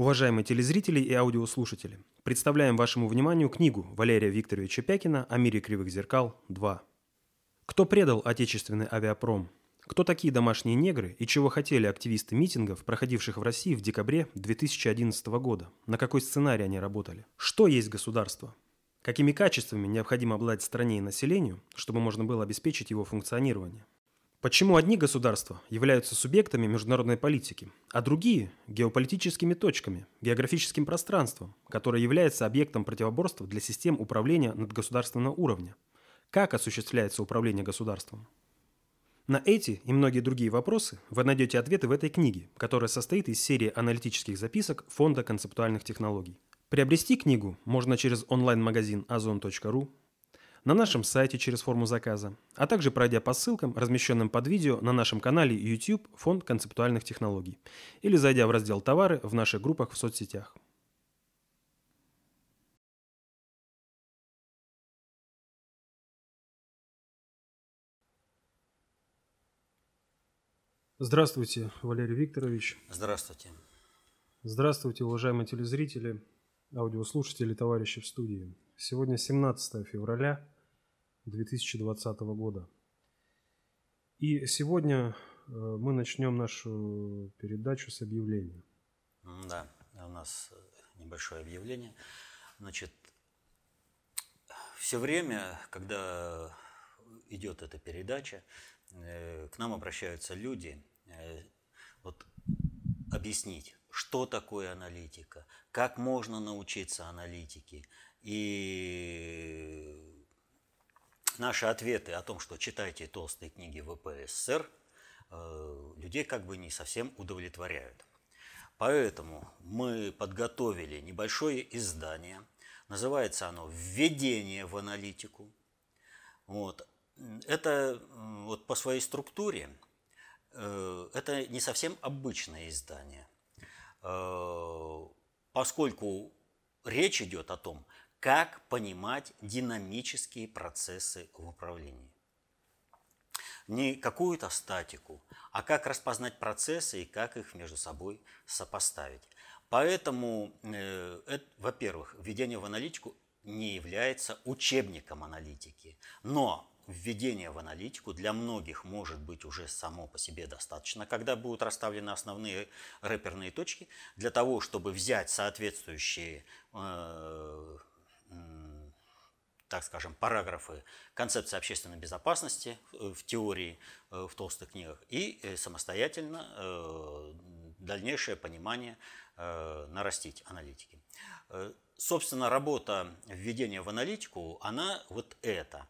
Уважаемые телезрители и аудиослушатели, представляем вашему вниманию книгу Валерия Викторовича Пякина «О мире кривых зеркал 2». Кто предал отечественный авиапром? Кто такие домашние негры и чего хотели активисты митингов, проходивших в России в декабре 2011 года? На какой сценарий они работали? Что есть государство? Какими качествами необходимо обладать стране и населению, чтобы можно было обеспечить его функционирование? Почему одни государства являются субъектами международной политики, а другие – геополитическими точками, географическим пространством, которое является объектом противоборства для систем управления надгосударственного уровня? Как осуществляется управление государством? На эти и многие другие вопросы вы найдете ответы в этой книге, которая состоит из серии аналитических записок Фонда концептуальных технологий. Приобрести книгу можно через онлайн-магазин ozon.ru, на нашем сайте через форму заказа, а также пройдя по ссылкам, размещенным под видео на нашем канале YouTube Фонд концептуальных технологий, или зайдя в раздел «Товары» в наших группах в соцсетях. Здравствуйте, Валерий Викторович. Здравствуйте. Здравствуйте, уважаемые телезрители, аудиослушатели, товарищи в студии. Сегодня 17 февраля 2020 года. И сегодня э, мы начнем нашу передачу с объявления. Да, у нас небольшое объявление. Значит, все время, когда идет эта передача, э, к нам обращаются люди, э, вот объяснить, что такое аналитика, как можно научиться аналитике, и наши ответы о том, что читайте толстые книги ВПСР, э, людей как бы не совсем удовлетворяют. Поэтому мы подготовили небольшое издание. Называется оно «Введение в аналитику». Вот. Это вот по своей структуре э, это не совсем обычное издание, э, поскольку речь идет о том, как понимать динамические процессы в управлении. Не какую-то статику, а как распознать процессы и как их между собой сопоставить. Поэтому, э, во-первых, введение в аналитику не является учебником аналитики, но введение в аналитику для многих может быть уже само по себе достаточно, когда будут расставлены основные рэперные точки, для того, чтобы взять соответствующие э, так скажем, параграфы концепции общественной безопасности э, в теории, э, в толстых книгах, и э, самостоятельно дальнейшее понимание нарастить аналитики. Собственно, работа введения в аналитику, она вот это,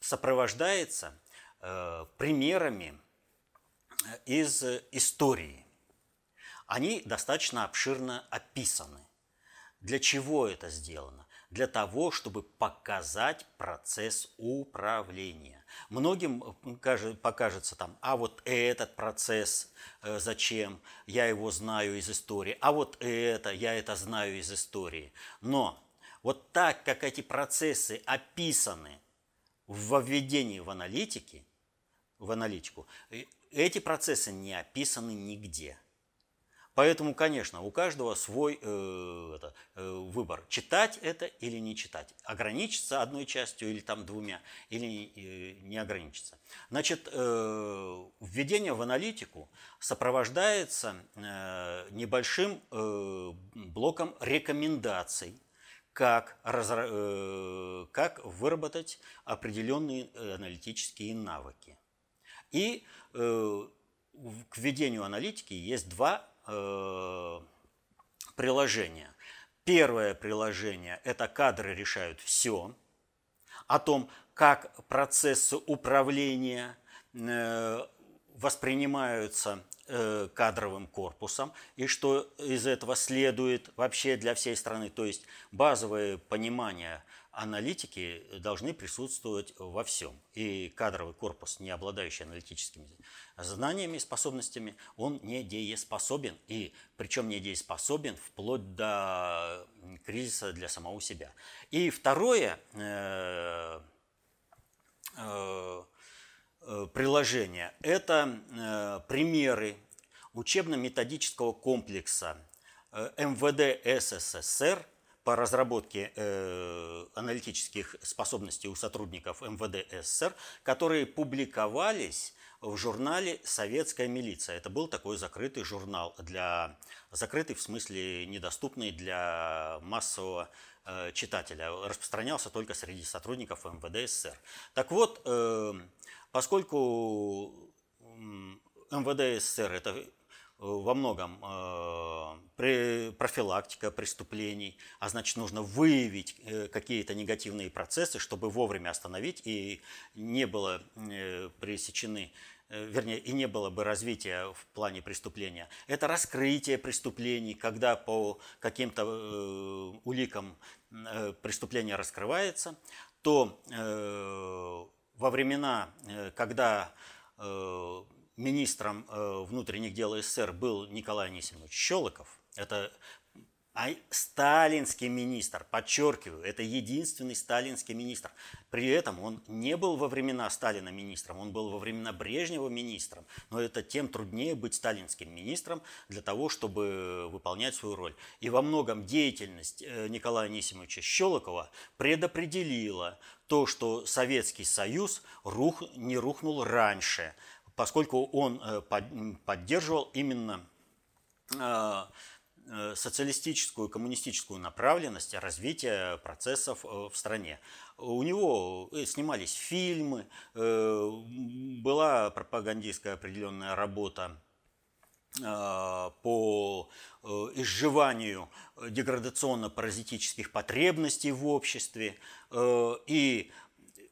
сопровождается примерами из истории. Они достаточно обширно описаны. Для чего это сделано? Для того, чтобы показать процесс управления. Многим покажется там, а вот этот процесс э, зачем, я его знаю из истории, а вот это, я это знаю из истории. Но вот так, как эти процессы описаны в введении в аналитике, в аналитику, э, эти процессы не описаны нигде – Поэтому, конечно, у каждого свой э, это, э, выбор, читать это или не читать, ограничиться одной частью или там двумя, или э, не ограничиться. Значит, э, введение в аналитику сопровождается э, небольшим э, блоком рекомендаций, как, разра... э, как выработать определенные аналитические навыки. И э, к введению аналитики есть два э, приложения. Первое приложение – это кадры решают все, о том, как процессы управления э, воспринимаются э, кадровым корпусом и что из этого следует вообще для всей страны. То есть базовое понимание аналитики должны присутствовать во всем. И кадровый корпус, не обладающий аналитическими знаниями и способностями, он недееспособен. И причем недееспособен вплоть до кризиса для самого себя. И второе э, э, э приложение – это э, примеры учебно-методического комплекса МВД СССР по разработке аналитических способностей у сотрудников МВД СССР, которые публиковались в журнале «Советская милиция». Это был такой закрытый журнал, для, закрытый в смысле недоступный для массового э, читателя. Распространялся только среди сотрудников МВД СССР. Так вот, э, поскольку МВД СССР – это во многом э, профилактика преступлений, а значит нужно выявить э, какие-то негативные процессы, чтобы вовремя остановить и не было э, пресечены вернее, и не было бы развития в плане преступления. Это раскрытие преступлений, когда по каким-то уликам преступление раскрывается, то во времена, когда министром э, внутренних дел СССР был Николай Анисимович Щелоков. Это а сталинский министр, подчеркиваю, это единственный сталинский министр. При этом он не был во времена Сталина министром, он был во времена Брежнева министром. Но это тем труднее быть сталинским министром для того, чтобы выполнять свою роль. И во многом деятельность э, Николая Анисимовича Щелокова предопределила то, что Советский Союз рух, не рухнул раньше – поскольку он э, поддерживал именно э, э, социалистическую, коммунистическую направленность развития процессов в стране. У него снимались фильмы, была пропагандистская определенная работа по изживанию деградационно-паразитических потребностей в обществе. И,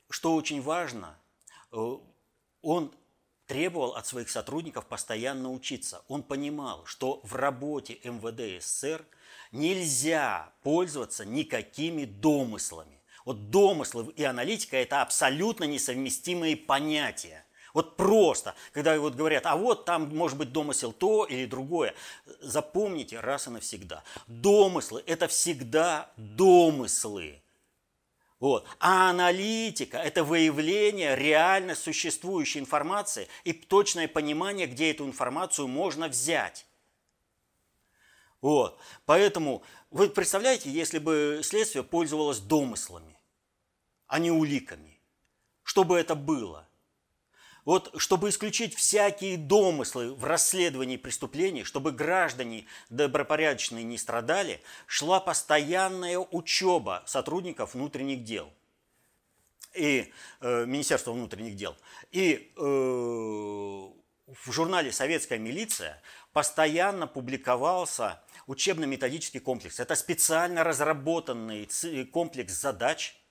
что очень важно, он требовал от своих сотрудников постоянно учиться. Он понимал, что в работе МВД СССР нельзя пользоваться никакими домыслами. Вот домыслы и аналитика – это абсолютно несовместимые понятия. Вот просто, когда вот говорят, а вот там может быть домысел то или другое. Запомните раз и навсегда. Домыслы – это всегда домыслы. Вот. А аналитика – это выявление реально существующей информации и точное понимание, где эту информацию можно взять. Вот. Поэтому вы представляете, если бы следствие пользовалось домыслами, а не уликами, что бы это было? Вот чтобы исключить всякие домыслы в расследовании преступлений, чтобы граждане добропорядочные не страдали, шла постоянная учеба сотрудников внутренних дел и э, Министерства внутренних дел. И э, в журнале «Советская милиция» постоянно публиковался учебно-методический комплекс. Это специально разработанный комплекс задач –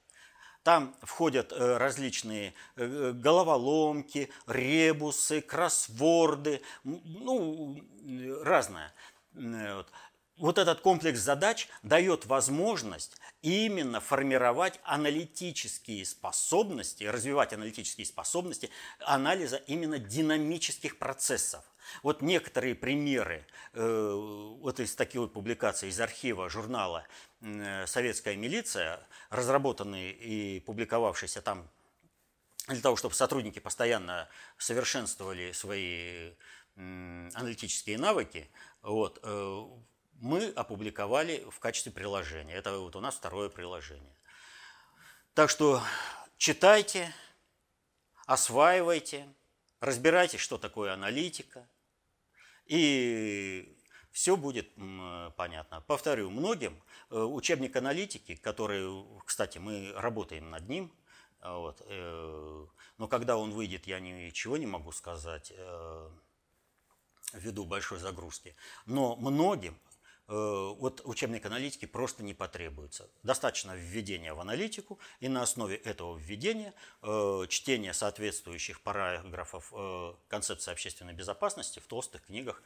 там входят э, различные э, головоломки, ребусы, кроссворды, ну, разное. Вот. этот комплекс задач дает возможность именно формировать аналитические способности, развивать аналитические способности анализа именно динамических процессов. Вот некоторые примеры э, вот из таких вот публикаций из архива журнала э, «Советская милиция», разработанные и публиковавшиеся там для того, чтобы сотрудники постоянно совершенствовали свои аналитические навыки, вот, э, мы опубликовали в качестве приложения. Это вот у нас второе приложение. Так что читайте, осваивайте, разбирайтесь, что такое аналитика – и все будет понятно. Повторю, многим э, учебник аналитики, который, кстати, мы работаем над ним, вот, э, но когда он выйдет, я ничего не могу сказать э, ввиду большой загрузки. Но многим Э, вот учебник аналитики просто не потребуется. Достаточно введения в аналитику, и на основе этого введения э, чтение соответствующих параграфов э, концепции общественной безопасности в толстых книгах,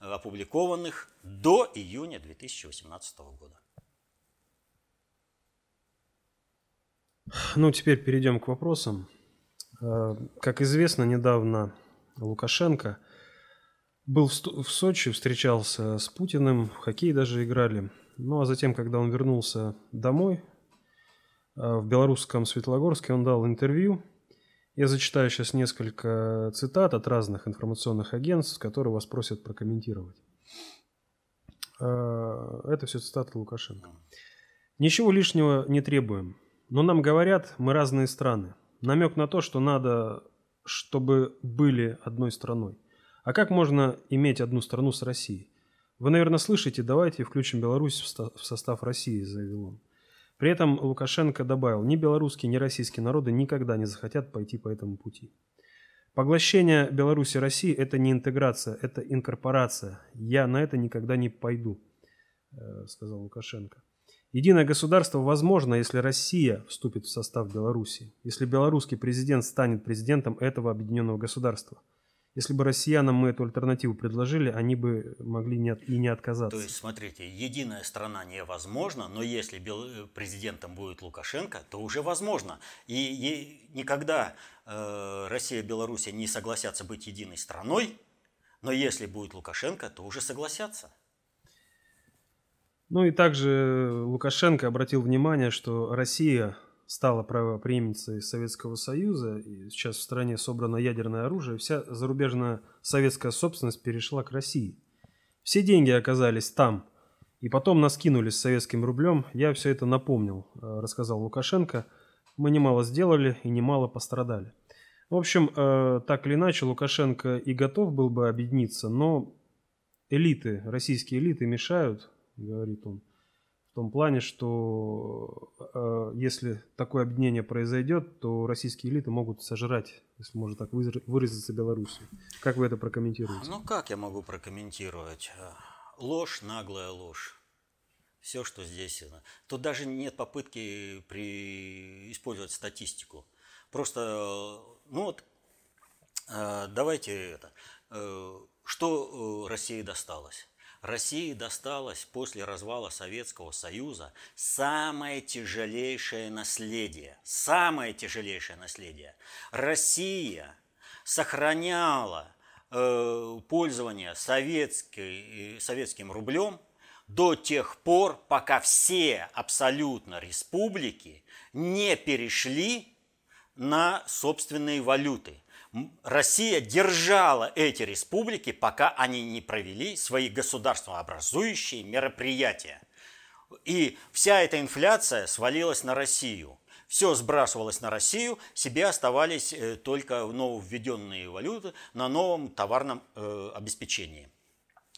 опубликованных до июня 2018 года. Ну, теперь перейдем к вопросам. Как известно, недавно Лукашенко – был в Сочи, встречался с Путиным, в хоккей даже играли. Ну а затем, когда он вернулся домой, э, в белорусском Светлогорске он дал интервью Я зачитаю сейчас несколько цитат от разных информационных агентств, которые вас просят прокомментировать. Э, это все цитаты Лукашенко. Ничего лишнего не требуем. Но нам говорят, мы разные страны. Намек на то, что надо, чтобы были одной страной. А как можно иметь одну страну с Россией? Вы, наверное, слышите, давайте включим Беларусь в состав России, заявил он. При этом Лукашенко добавил, ни белорусские, ни российские народы никогда не захотят пойти по этому пути. Поглощение Беларуси России – это не интеграция, это инкорпорация. Я на это никогда не пойду, э, сказал Лукашенко. Единое государство возможно, если Россия вступит в состав Беларуси, если белорусский президент станет президентом этого объединенного государства – если бы россиянам мы эту альтернативу предложили, они бы могли не от, и не отказаться. То есть, смотрите, единая страна невозможна, но если э, президентом будет Лукашенко, то уже возможно. И, и никогда э, Россия и Белоруссия не согласятся быть единой страной, но если будет Лукашенко, то уже согласятся. Ну и также Лукашенко обратил внимание, что Россия стала правоприемницей Советского Союза, и сейчас в стране собрано ядерное оружие, вся зарубежная советская собственность перешла к России. Все деньги оказались там, и потом нас кинули с советским рублем. Я все это напомнил, э, рассказал Лукашенко. Мы немало сделали и немало пострадали. В общем, э, так или иначе, Лукашенко и готов был бы объединиться, но элиты, российские элиты мешают, говорит он том плане, что э, если такое объединение произойдет, то российские элиты могут сожрать, если можно так выразиться, Белоруссию. Как вы это прокомментируете? Ну, как я могу прокомментировать? Ложь, наглая ложь. Все, что здесь. Тут даже нет попытки при... использовать статистику. Просто, ну вот, э, давайте это. Э, что э, России досталось? России досталось после развала Советского Союза самое тяжелейшее наследие. Самое тяжелейшее наследие. Россия сохраняла э, пользование советской, э, советским рублем до тех пор, пока все абсолютно республики не перешли на собственные валюты. Россия держала эти республики, пока они не провели свои государствообразующие мероприятия. И вся эта инфляция свалилась на Россию. Все сбрасывалось на Россию, себе оставались э, только нововведенные валюты на новом товарном э, обеспечении.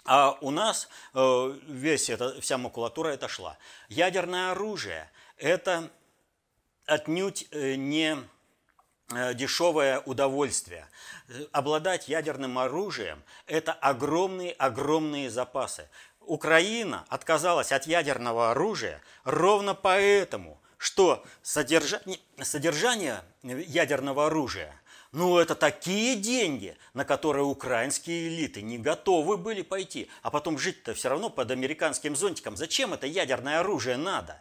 А у нас э, весь это, вся макулатура это шла. Ядерное оружие – это отнюдь не дешевое удовольствие. Обладать ядерным оружием – это огромные-огромные запасы. Украина отказалась от ядерного оружия ровно поэтому, что содержание, содержание ядерного оружия ну, это такие деньги, на которые украинские элиты не готовы были пойти. А потом жить-то все равно под американским зонтиком. Зачем это ядерное оружие надо?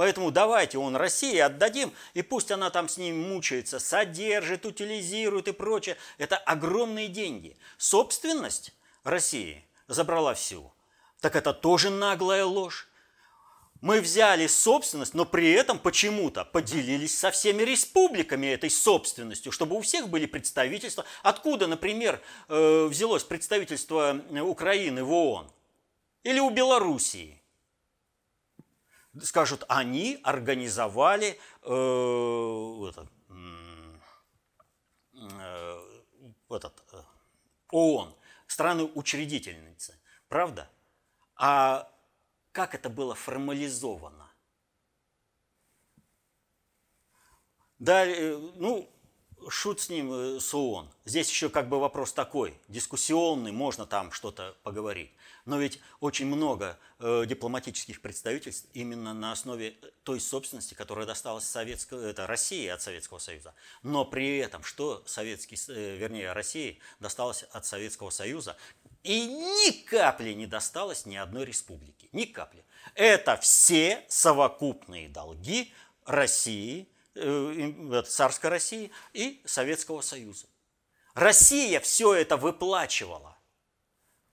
Поэтому давайте он России отдадим, и пусть она там с ним мучается, содержит, утилизирует и прочее. Это огромные деньги. Собственность России забрала всю. Так это тоже наглая ложь. Мы взяли собственность, но при этом почему-то поделились со всеми республиками этой собственностью, чтобы у всех были представительства. Откуда, например, э, взялось представительство Украины в ООН? Или у Белоруссии? Скажут, они организовали э, этот, э, этот, э, ООН, страны-учредительницы. Правда? А как это было формализовано? Да, э, ну, шут с ним, э, с ООН. Здесь еще как бы вопрос такой, дискуссионный, можно там что-то поговорить. Но ведь очень много э, дипломатических представительств именно на основе той собственности, которая досталась Советского, это России от Советского Союза. Но при этом, что Советский, э, вернее, России досталось от Советского Союза, и ни капли не досталось ни одной республики. Ни капли. Это все совокупные долги России, э, царской России и Советского Союза. Россия все это выплачивала.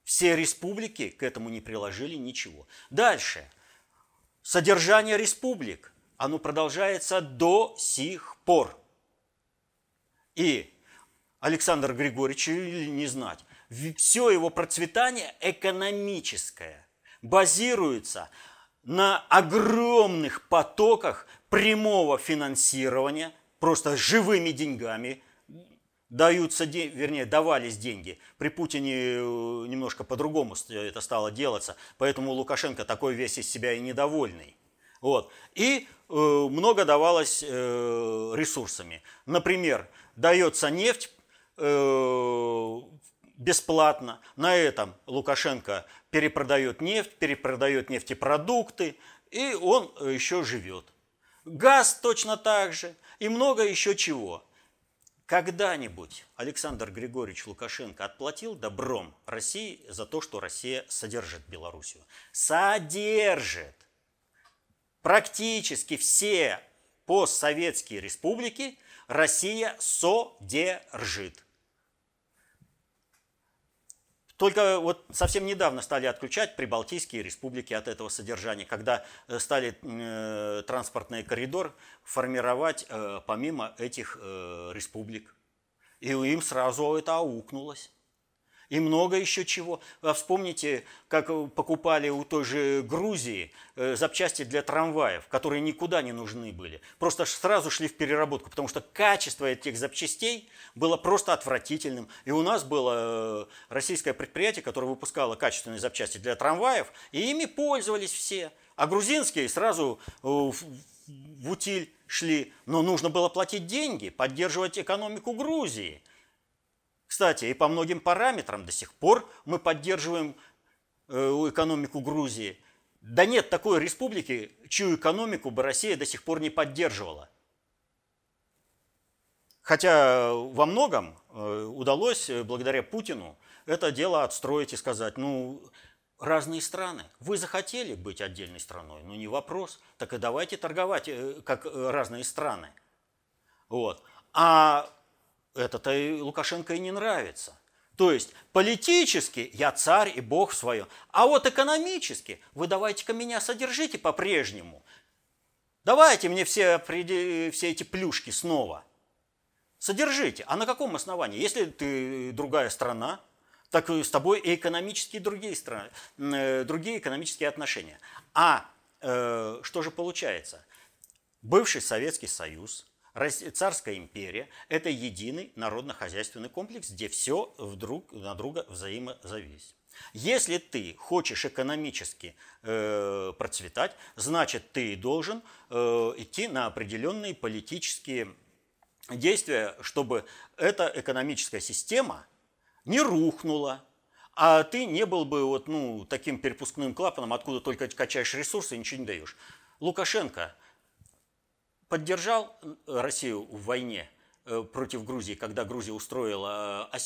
Все республики к этому не приложили ничего. Дальше. Содержание республик. Оно продолжается до сих пор. И Александр Григорьевич, или не знать, все его процветание экономическое базируется на огромных потоках прямого финансирования, просто живыми деньгами даются, вернее, давались деньги. При Путине э, немножко по-другому это стало делаться, поэтому Лукашенко такой весь из себя и недовольный. Вот. И э, много давалось э, ресурсами. Например, дается нефть э, бесплатно. На этом Лукашенко перепродает нефть, перепродает нефтепродукты, и он еще живет. Газ точно так же, и много еще чего. Когда-нибудь Александр Григорьевич Лукашенко отплатил добром России за то, что Россия содержит Белоруссию. Содержит. Практически все постсоветские республики Россия содержит. Только вот совсем недавно стали отключать прибалтийские республики от этого содержания, когда э, стали э, транспортный коридор формировать э, помимо этих э, республик. И им сразу это аукнулось и много еще чего. А вспомните, как покупали у той же Грузии э, запчасти для трамваев, которые никуда не нужны были. Просто сразу шли в переработку, потому что качество этих запчастей было просто отвратительным. И у нас было э, российское предприятие, которое выпускало качественные запчасти для трамваев, и ими пользовались все. А грузинские сразу э, в утиль шли. Но нужно было платить деньги, поддерживать экономику Грузии – кстати, и по многим параметрам до сих пор мы поддерживаем э, экономику Грузии. Да нет такой республики, чью экономику бы Россия до сих пор не поддерживала. Хотя во многом э, удалось, э, благодаря Путину, это дело отстроить и сказать, ну, разные страны. Вы захотели быть отдельной страной, ну не вопрос. Так и давайте торговать как разные страны. Вот. А это-то и Лукашенко и не нравится. То есть политически я царь и бог в своем, а вот экономически вы давайте-ка меня содержите по-прежнему. Давайте мне все, все эти плюшки снова. Содержите. А на каком основании? Если ты другая страна, так с тобой и экономические другие страны, э, другие экономические отношения. А э, что же получается? Бывший Советский Союз – Царская империя – это единый народно-хозяйственный комплекс, где все вдруг на друга взаимозависит. Если ты хочешь экономически э, процветать, значит ты должен э, идти на определенные политические действия, чтобы эта экономическая система не рухнула, а ты не был бы вот, ну, таким перепускным клапаном, откуда только качаешь ресурсы и ничего не даешь. Лукашенко – поддержал э, Россию в войне э, против Грузии, когда Грузия устроила э,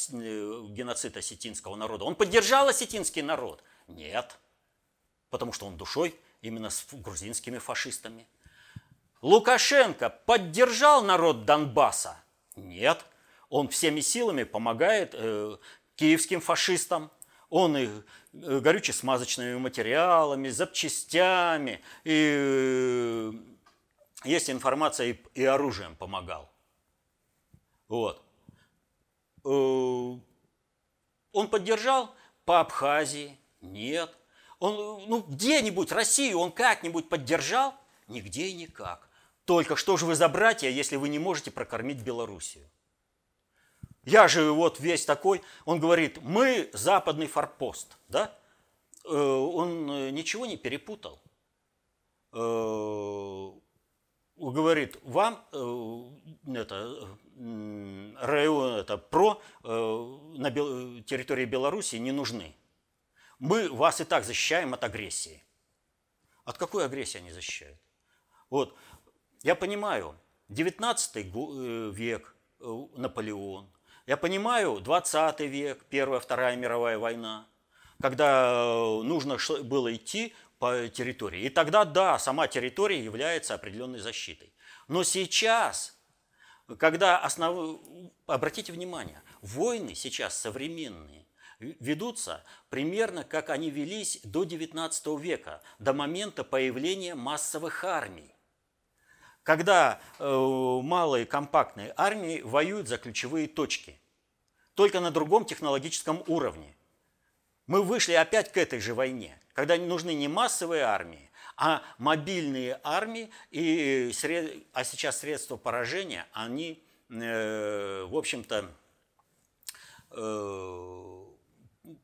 геноцид осетинского народа. Он поддержал осетинский народ? Нет, потому что он душой именно с грузинскими фашистами. Лукашенко поддержал народ Донбасса? Нет, он всеми силами помогает э, киевским фашистам. Он их горюче-смазочными материалами, запчастями и есть информация и, и оружием помогал. Вот. Э, он поддержал по Абхазии? Нет. Он, ну, где-нибудь Россию он как-нибудь поддержал? Нигде и никак. Только что же вы за братья, если вы не можете прокормить Белоруссию? Я же вот весь такой, он говорит, мы западный форпост, да? Э, он э, ничего не перепутал говорит, вам э, это, район, это про э, на бел, территории Беларуси не нужны. Мы вас и так защищаем от агрессии. От какой агрессии они защищают? Вот, я понимаю, 19 э, век, Наполеон, я понимаю, 20 век, Первая, Вторая мировая война, когда нужно было идти по территории. И тогда, да, сама территория является определенной защитой. Но сейчас, когда основ... Обратите внимание, войны сейчас современные ведутся примерно как они велись до XIX века, до момента появления массовых армий. когда э, малые компактные армии воюют за ключевые точки, только на другом технологическом уровне. Мы вышли опять к этой же войне, когда нужны не массовые армии, а мобильные армии, и, а сейчас средства поражения, они, э, в общем-то, э,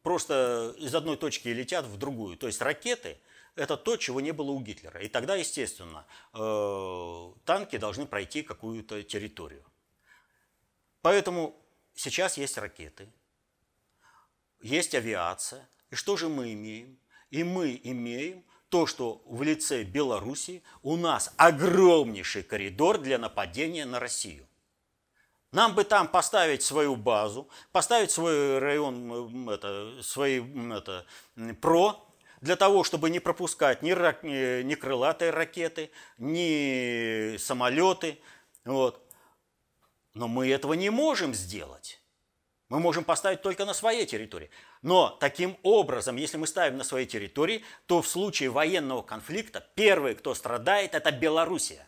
просто из одной точки летят в другую. То есть ракеты – это то, чего не было у Гитлера. И тогда, естественно, э, танки должны пройти какую-то территорию. Поэтому сейчас есть ракеты, есть авиация. И что же мы имеем? И мы имеем то, что в лице Беларуси у нас огромнейший коридор для нападения на Россию. Нам бы там поставить свою базу, поставить свой район, это, свои это, ПРО, для того, чтобы не пропускать ни, ни крылатые ракеты, ни самолеты. Вот. Но мы этого не можем сделать. Мы можем поставить только на своей территории. Но таким образом, если мы ставим на своей территории, то в случае военного конфликта первый, кто страдает, это Белоруссия.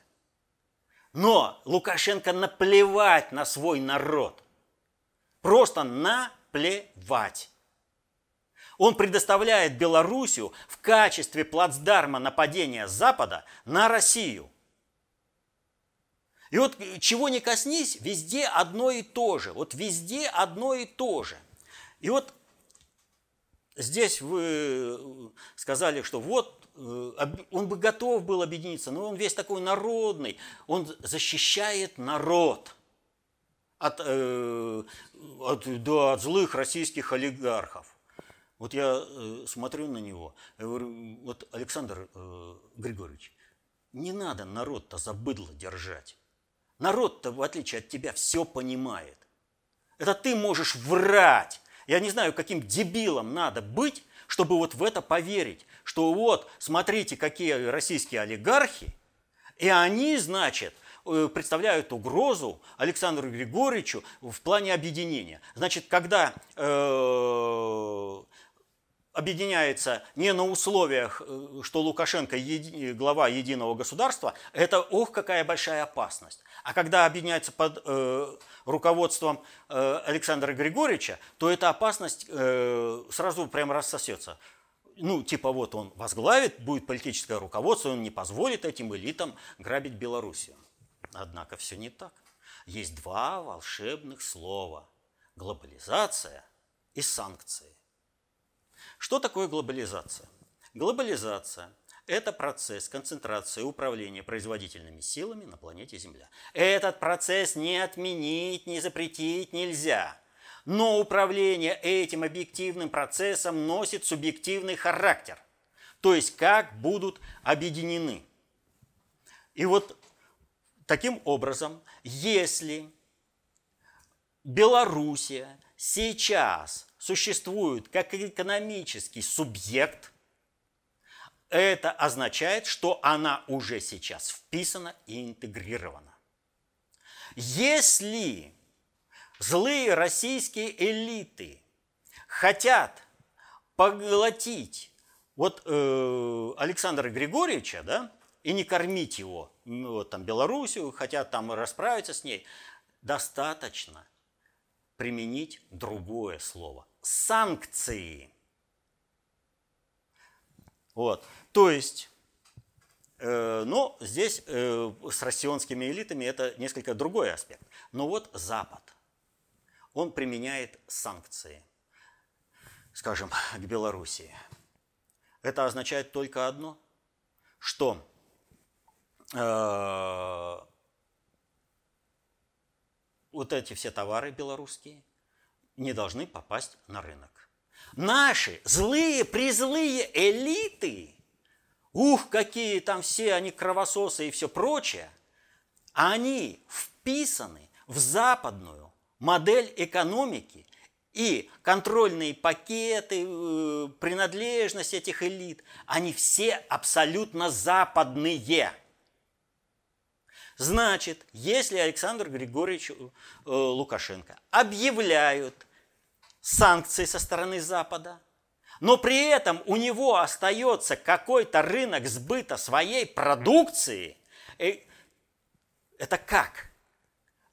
Но Лукашенко наплевать на свой народ. Просто наплевать. Он предоставляет Белоруссию в качестве плацдарма нападения Запада на Россию – и вот чего не коснись, везде одно и то же. Вот везде одно и то же. И вот здесь вы сказали, что вот э, он бы готов был объединиться, но он весь такой народный, он защищает народ от, э, от, да, от злых российских олигархов. Вот я э, смотрю на него, я говорю, вот Александр Григорьевич, не надо народ-то за держать. Народ-то, в отличие от тебя, все понимает. Это ты можешь врать. Я не знаю, каким дебилом надо быть, чтобы вот в это поверить, что вот, смотрите, какие российские олигархи, и они, значит, э, представляют угрозу Александру Григорьевичу в плане объединения. Значит, когда э, объединяется не на условиях, э, что Лукашенко еди, глава единого государства, это ох, какая большая опасность. А когда объединяется под э, руководством э, Александра Григорьевича, то эта опасность э, сразу прямо рассосется. Ну, типа вот он возглавит, будет политическое руководство, он не позволит этим элитам грабить Белоруссию. Однако все не так. Есть два волшебных слова – глобализация и санкции. Что такое глобализация? Глобализация – это процесс концентрации управления производительными силами на планете Земля. Этот процесс не отменить, не запретить нельзя. Но управление этим объективным процессом носит субъективный характер. То есть как будут объединены. И вот таким образом, если Белоруссия сейчас существует как экономический субъект, это означает, что она уже сейчас вписана и интегрирована. Если злые российские элиты хотят поглотить вот э, Александра Григорьевича, да, и не кормить его, ну, вот, там, Белоруссию, хотят там расправиться с ней, достаточно применить другое слово санкции. Вот. То есть, э, но здесь э, с россионскими элитами это несколько другой аспект. Но вот Запад, он применяет санкции, скажем, к Белоруссии. Это означает только одно, что э, вот эти все товары белорусские, не должны попасть на рынок. Наши злые, призлые элиты, ух, какие там все они кровососы и все прочее, они вписаны в западную модель экономики и контрольные пакеты, э, принадлежность этих элит, они все абсолютно западные. Значит, если Александр Григорьевич э, Лукашенко объявляют санкции со стороны Запада, но при этом у него остается какой-то рынок сбыта своей продукции, Это как?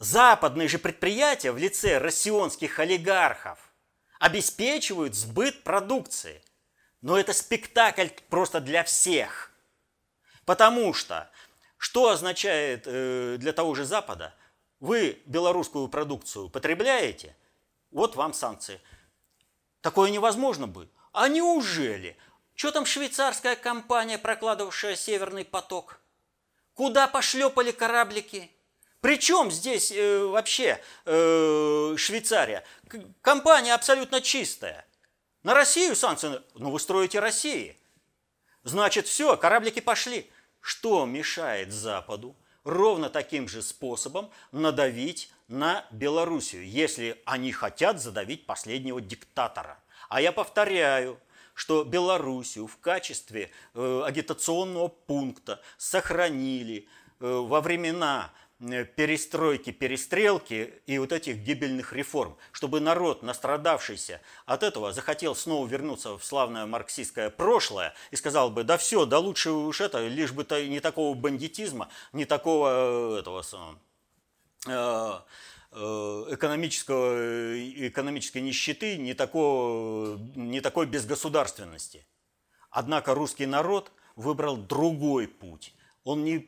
Западные же предприятия в лице россионских олигархов обеспечивают сбыт продукции. Но это спектакль просто для всех. Потому что что означает э, для того же Запада? Вы белорусскую продукцию потребляете, вот вам санкции. Такое невозможно будет. А неужели? Что там швейцарская компания, прокладывавшая Северный поток? Куда пошлепали кораблики? Причем здесь э, вообще э, Швейцария? Компания абсолютно чистая. На Россию санкции, ну вы строите России. Значит, все, кораблики пошли. Что мешает Западу ровно таким же способом надавить на Белоруссию, если они хотят задавить последнего диктатора? А я повторяю, что Белоруссию в качестве э, агитационного пункта сохранили э, во времена перестройки, перестрелки и вот этих гибельных реформ, чтобы народ, настрадавшийся от этого, захотел снова вернуться в славное марксистское прошлое и сказал бы, да все, да лучше уж это, лишь бы -то не такого бандитизма, не такого э, этого э, экономического, экономической нищеты, не, такого, не такой безгосударственности. Однако русский народ выбрал другой путь он не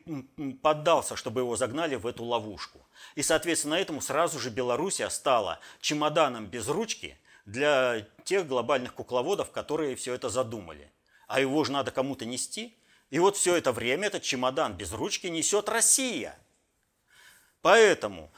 поддался, чтобы его загнали в эту ловушку. И, соответственно, этому сразу же Белоруссия стала чемоданом без ручки для тех глобальных кукловодов, которые все это задумали. А его же надо кому-то нести. И вот все это время этот чемодан без ручки несет Россия. Поэтому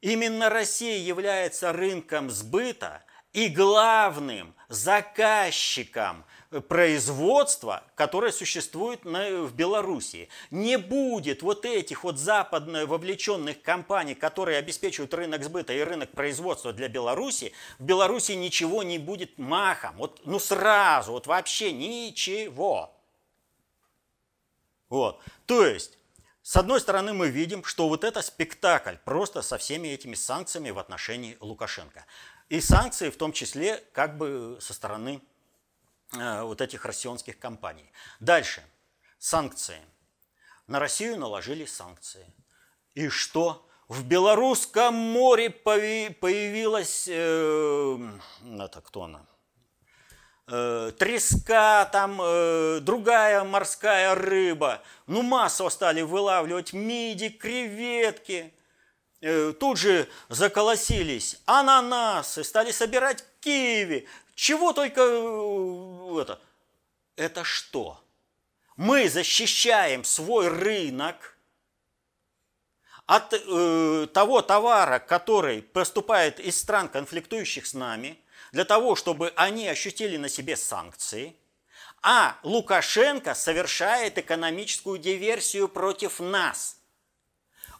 именно Россия является рынком сбыта и главным заказчиком производства, которое существует в Белоруссии. Не будет вот этих вот западно вовлеченных компаний, которые обеспечивают рынок сбыта и рынок производства для Беларуси, в Беларуси ничего не будет махом. Вот, ну сразу, вот вообще ничего. Вот. То есть, с одной стороны, мы видим, что вот это спектакль просто со всеми этими санкциями в отношении Лукашенко. И санкции в том числе как бы со стороны вот этих россионских компаний. Дальше. Санкции. На Россию наложили санкции. И что? В Белорусском море появилась, э, это кто она? Э, треска, там э, другая морская рыба. Ну, массово стали вылавливать миди, креветки. Э, тут же заколосились ананасы, стали собирать киви. Чего только э, это? Это что? Мы защищаем свой рынок от э, того товара, который поступает из стран, конфликтующих с нами, для того, чтобы они ощутили на себе санкции, а Лукашенко совершает экономическую диверсию против нас.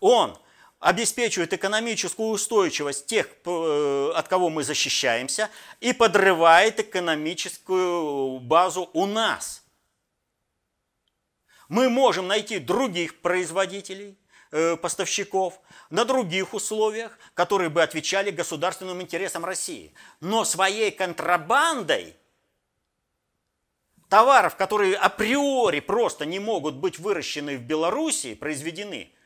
Он обеспечивает экономическую устойчивость тех, э, от кого мы защищаемся, и подрывает экономическую базу у нас. Мы можем найти других производителей, э, поставщиков на других условиях, которые бы отвечали государственным интересам России. Но своей контрабандой товаров, которые априори просто не могут быть выращены в Белоруссии, произведены –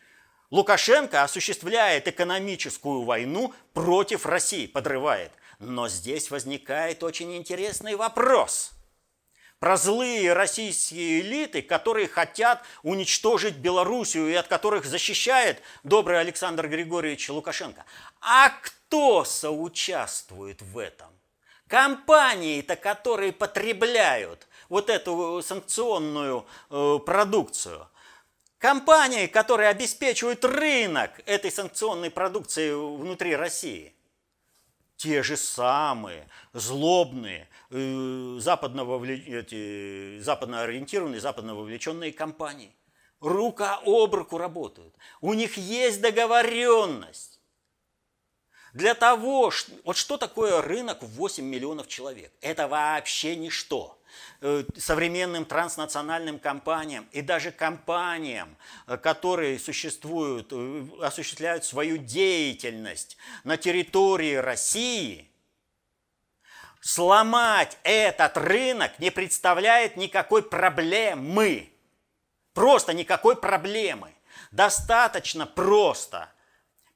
Лукашенко осуществляет экономическую войну против России, подрывает. Но здесь возникает очень интересный вопрос про злые российские элиты, которые хотят уничтожить Белоруссию и от которых защищает добрый Александр Григорьевич Лукашенко. А кто соучаствует в этом? Компании-то, которые потребляют вот эту санкционную э, продукцию – Компании, которые обеспечивают рынок этой санкционной продукции внутри России. Те же самые злобные, э, западно, эти, западно западно вовлеченные компании. Рука об руку работают. У них есть договоренность. Для того, вот что такое рынок в 8 миллионов человек? Это вообще ничто. Э, современным транснациональным компаниям и даже компаниям, э, которые существуют, э, осуществляют свою деятельность на территории России, сломать этот рынок не представляет никакой проблемы. Просто никакой проблемы. Достаточно просто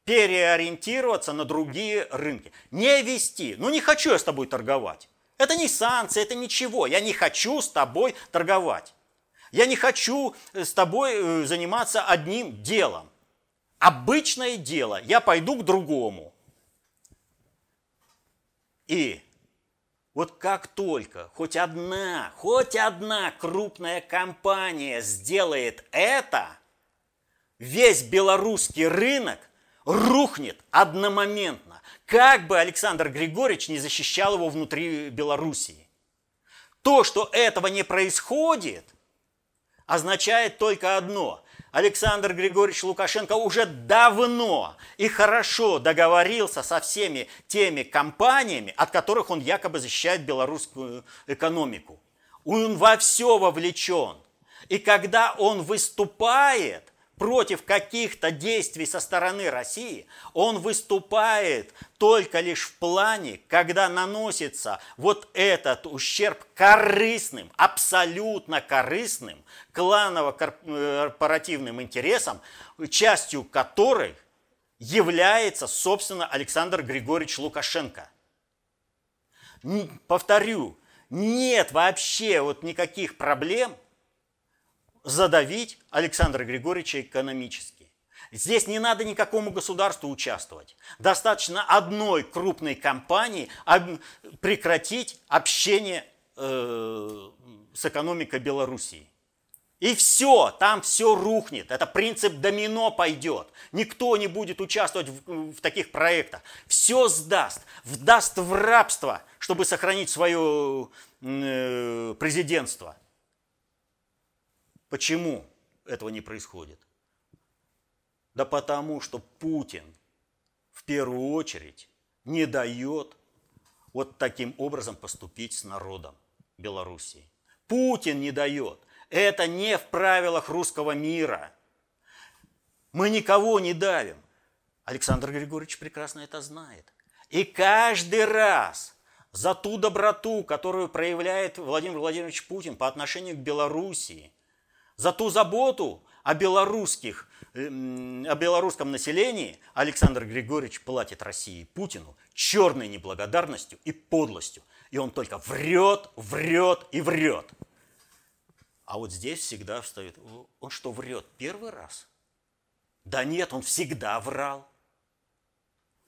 переориентироваться на другие рынки. Не вести. Ну не хочу я с тобой торговать. Это не санкции, это ничего. Я не хочу с тобой торговать. Я не хочу э, с тобой э, заниматься одним делом. Обычное дело. Я пойду к другому. И вот как только хоть одна, хоть одна крупная компания сделает это, весь белорусский рынок рухнет одномоментно. Как бы Александр Григорьевич не защищал его внутри Белоруссии. То, что этого не происходит, означает только одно. Александр Григорьевич Лукашенко уже давно и хорошо договорился со всеми теми компаниями, от которых он якобы защищает белорусскую экономику. Он во все вовлечен. И когда он выступает, против каких-то действий со стороны России, он выступает только лишь в плане, когда наносится вот этот ущерб корыстным, абсолютно корыстным, кланово-корпоративным интересам, частью которых является, собственно, Александр Григорьевич Лукашенко. Повторю, нет вообще вот никаких проблем – задавить Александра Григорьевича экономически. Здесь не надо никакому государству участвовать. Достаточно одной крупной компании прекратить общение э, с экономикой Белоруссии. И все, там все рухнет. Это принцип домино пойдет. Никто не будет участвовать в, в таких проектах. Все сдаст, вдаст в рабство, чтобы сохранить свое э, президентство. Почему этого не происходит? Да потому что Путин в первую очередь не дает вот таким образом поступить с народом Белоруссии. Путин не дает. Это не в правилах русского мира. Мы никого не давим. Александр Григорьевич прекрасно это знает. И каждый раз за ту доброту, которую проявляет Владимир Владимирович Путин по отношению к Белоруссии, за ту заботу о белорусских, о белорусском населении Александр Григорьевич платит России Путину черной неблагодарностью и подлостью. И он только врет, врет и врет. А вот здесь всегда встает. Он что, врет первый раз? Да нет, он всегда врал.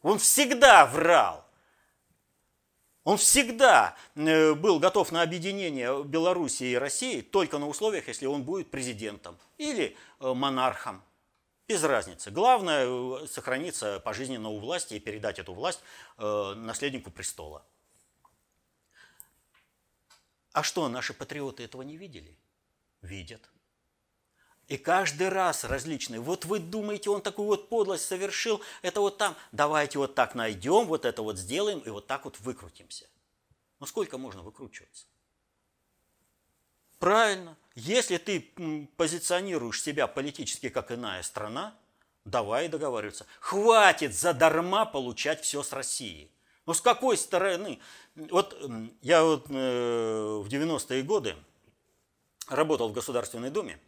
Он всегда врал. Он всегда э, был готов на объединение Беларуси и России только на условиях, если он будет президентом или э, монархом. Без разницы. Главное э, сохраниться пожизненно у власти и передать эту власть наследнику престола. А что, наши патриоты этого не видели? Видят. И каждый раз различные. Вот вы думаете, он такую вот подлость совершил, это вот там. Давайте вот так найдем, вот это вот сделаем и вот так вот выкрутимся. Ну сколько можно выкручиваться? Правильно. Если ты позиционируешь себя политически как иная страна, давай договариваться. Хватит задарма получать все с России. Ну с какой стороны? Вот я вот э, в 90-е годы работал в Государственной Думе,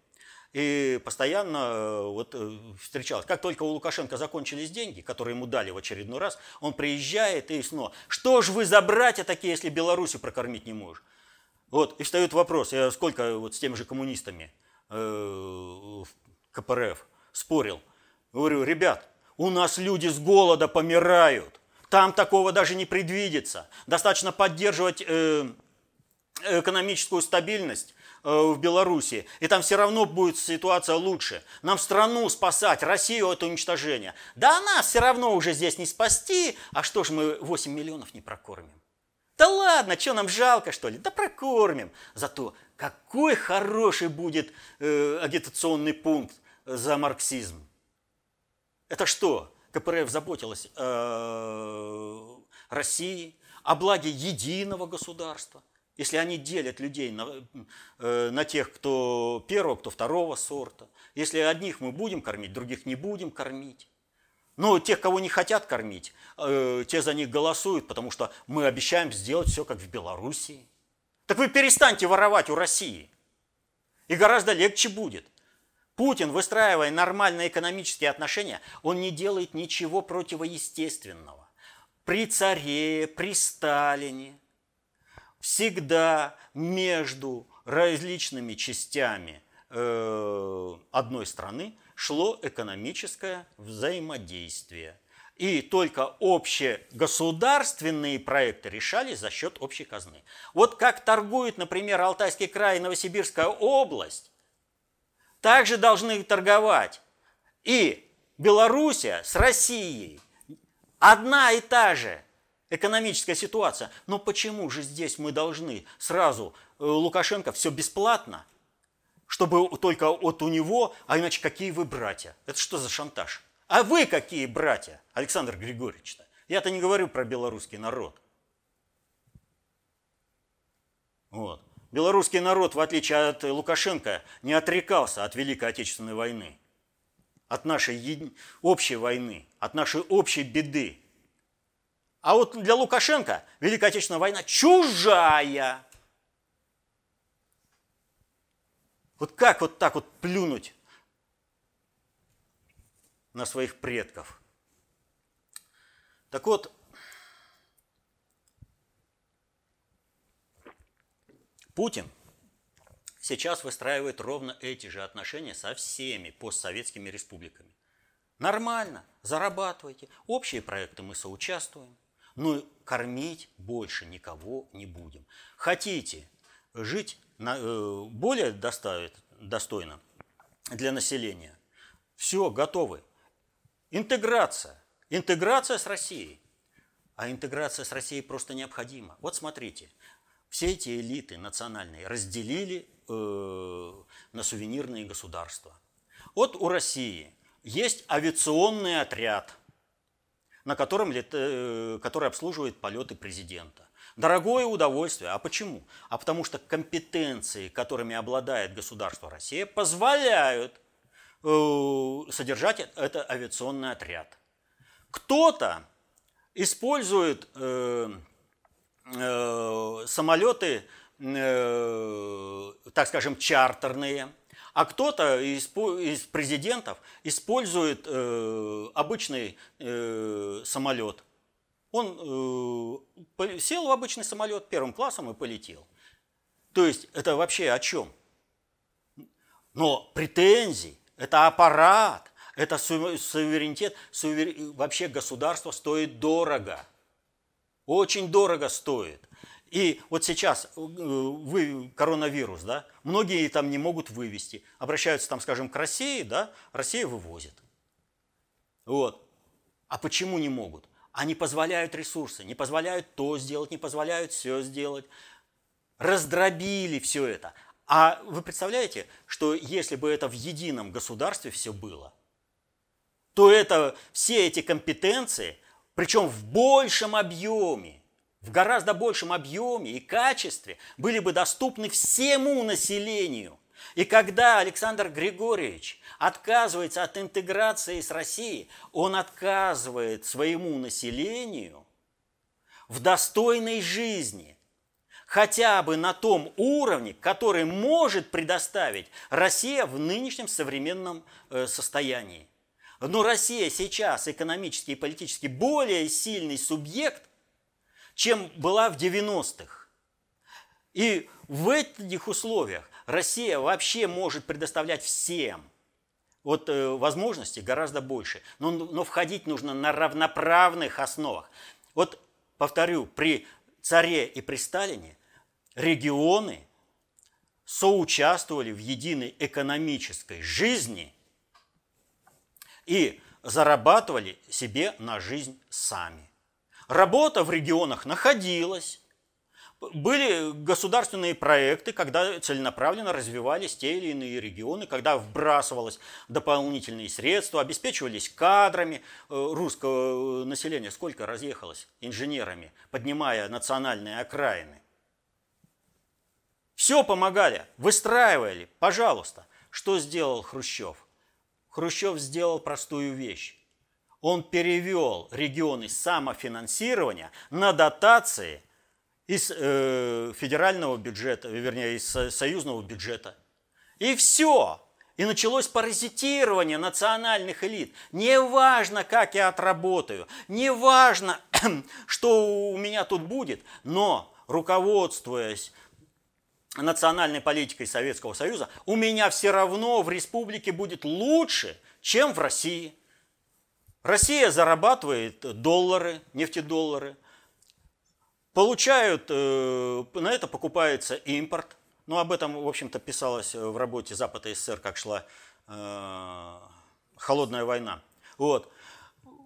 и постоянно э, вот э, встречалась. Как только у Лукашенко закончились деньги, которые ему дали в очередной раз, он приезжает и снова. Что ж вы за братья такие, если Белоруссию прокормить не можешь? Вот, и встает вопрос, я сколько вот с теми же коммунистами э, в КПРФ спорил. Говорю, ребят, у нас люди с голода помирают. Там такого даже не предвидится. Достаточно поддерживать э, экономическую стабильность, в Беларуси, и там все равно будет ситуация лучше. Нам страну спасать, Россию от уничтожения. Да нас все равно уже здесь не спасти, а что ж мы 8 миллионов не прокормим? Да ладно, что нам жалко, что ли? Да прокормим. Зато какой хороший будет э, агитационный пункт за марксизм. Это что? КПРФ заботилась о России, о благе единого государства. Если они делят людей на, э, на тех, кто первого, кто второго сорта. Если одних мы будем кормить, других не будем кормить. Но тех, кого не хотят кормить, э, те за них голосуют, потому что мы обещаем сделать все, как в Белоруссии. Так вы перестаньте воровать у России. И гораздо легче будет. Путин, выстраивая нормальные экономические отношения, он не делает ничего противоестественного. При царе, при Сталине всегда между различными частями э, одной страны шло экономическое взаимодействие. И только общегосударственные проекты решались за счет общей казны. Вот как торгует, например, Алтайский край и Новосибирская область, также должны торговать и Белоруссия с Россией. Одна и та же экономическая ситуация. Но почему же здесь мы должны сразу э, Лукашенко все бесплатно, чтобы только вот у него, а иначе какие вы братья? Это что за шантаж? А вы какие братья, Александр Григорьевич-то? Я-то не говорю про белорусский народ. Вот. Белорусский народ, в отличие от Лукашенко, не отрекался от Великой Отечественной войны, от нашей общей войны, от нашей общей беды. А вот для Лукашенко Великая Отечественная война чужая. Вот как вот так вот плюнуть на своих предков? Так вот, Путин сейчас выстраивает ровно эти же отношения со всеми постсоветскими республиками. Нормально, зарабатывайте, общие проекты мы соучаствуем, но кормить больше никого не будем. Хотите жить Э, более достойно для населения. Все, готовы. Интеграция. Интеграция с Россией. А интеграция с Россией просто необходима. Вот смотрите, все эти элиты национальные разделили э, на сувенирные государства. Вот у России есть авиационный отряд, на котором, э, который обслуживает полеты президента. Дорогое удовольствие. А почему? А потому что компетенции, которыми обладает государство Россия, позволяют э, содержать это авиационный отряд. Кто-то использует э, самолеты, так скажем, чартерные, а кто-то из, из президентов использует э, обычный э, самолет – он э, сел в обычный самолет первым классом и полетел. То есть это вообще о чем? Но претензий, это аппарат, это суверенитет, сувер... вообще государство стоит дорого. Очень дорого стоит. И вот сейчас э, вы, коронавирус, да, многие там не могут вывести. Обращаются там, скажем, к России, да, Россия вывозит. Вот. А почему не могут? Они позволяют ресурсы, не позволяют то сделать, не позволяют все сделать. Раздробили все это. А вы представляете, что если бы это в едином государстве все было, то это все эти компетенции, причем в большем объеме, в гораздо большем объеме и качестве, были бы доступны всему населению. И когда Александр Григорьевич отказывается от интеграции с Россией, он отказывает своему населению в достойной жизни, хотя бы на том уровне, который может предоставить Россия в нынешнем современном э, состоянии. Но Россия сейчас экономически и политически более сильный субъект, чем была в 90-х. И в этих условиях Россия вообще может предоставлять всем вот э, возможностей гораздо больше. Но, но входить нужно на равноправных основах. Вот повторю, при царе и при Сталине регионы соучаствовали в единой экономической жизни и зарабатывали себе на жизнь сами. Работа в регионах находилась, были государственные проекты, когда целенаправленно развивались те или иные регионы, когда вбрасывалось дополнительные средства, обеспечивались кадрами э, русского населения. Сколько разъехалось инженерами, поднимая национальные окраины. Все помогали, выстраивали, пожалуйста. Что сделал Хрущев? Хрущев сделал простую вещь. Он перевел регионы самофинансирования на дотации – из э, федерального бюджета, вернее, из союзного бюджета. И все. И началось паразитирование национальных элит. Неважно, как я отработаю, неважно, что у меня тут будет, но руководствуясь национальной политикой Советского Союза, у меня все равно в республике будет лучше, чем в России. Россия зарабатывает доллары, нефтедоллары, получают, э, на это покупается импорт, ну, об этом, в общем-то, писалось в работе Запад СССР, как шла э, холодная война. Вот.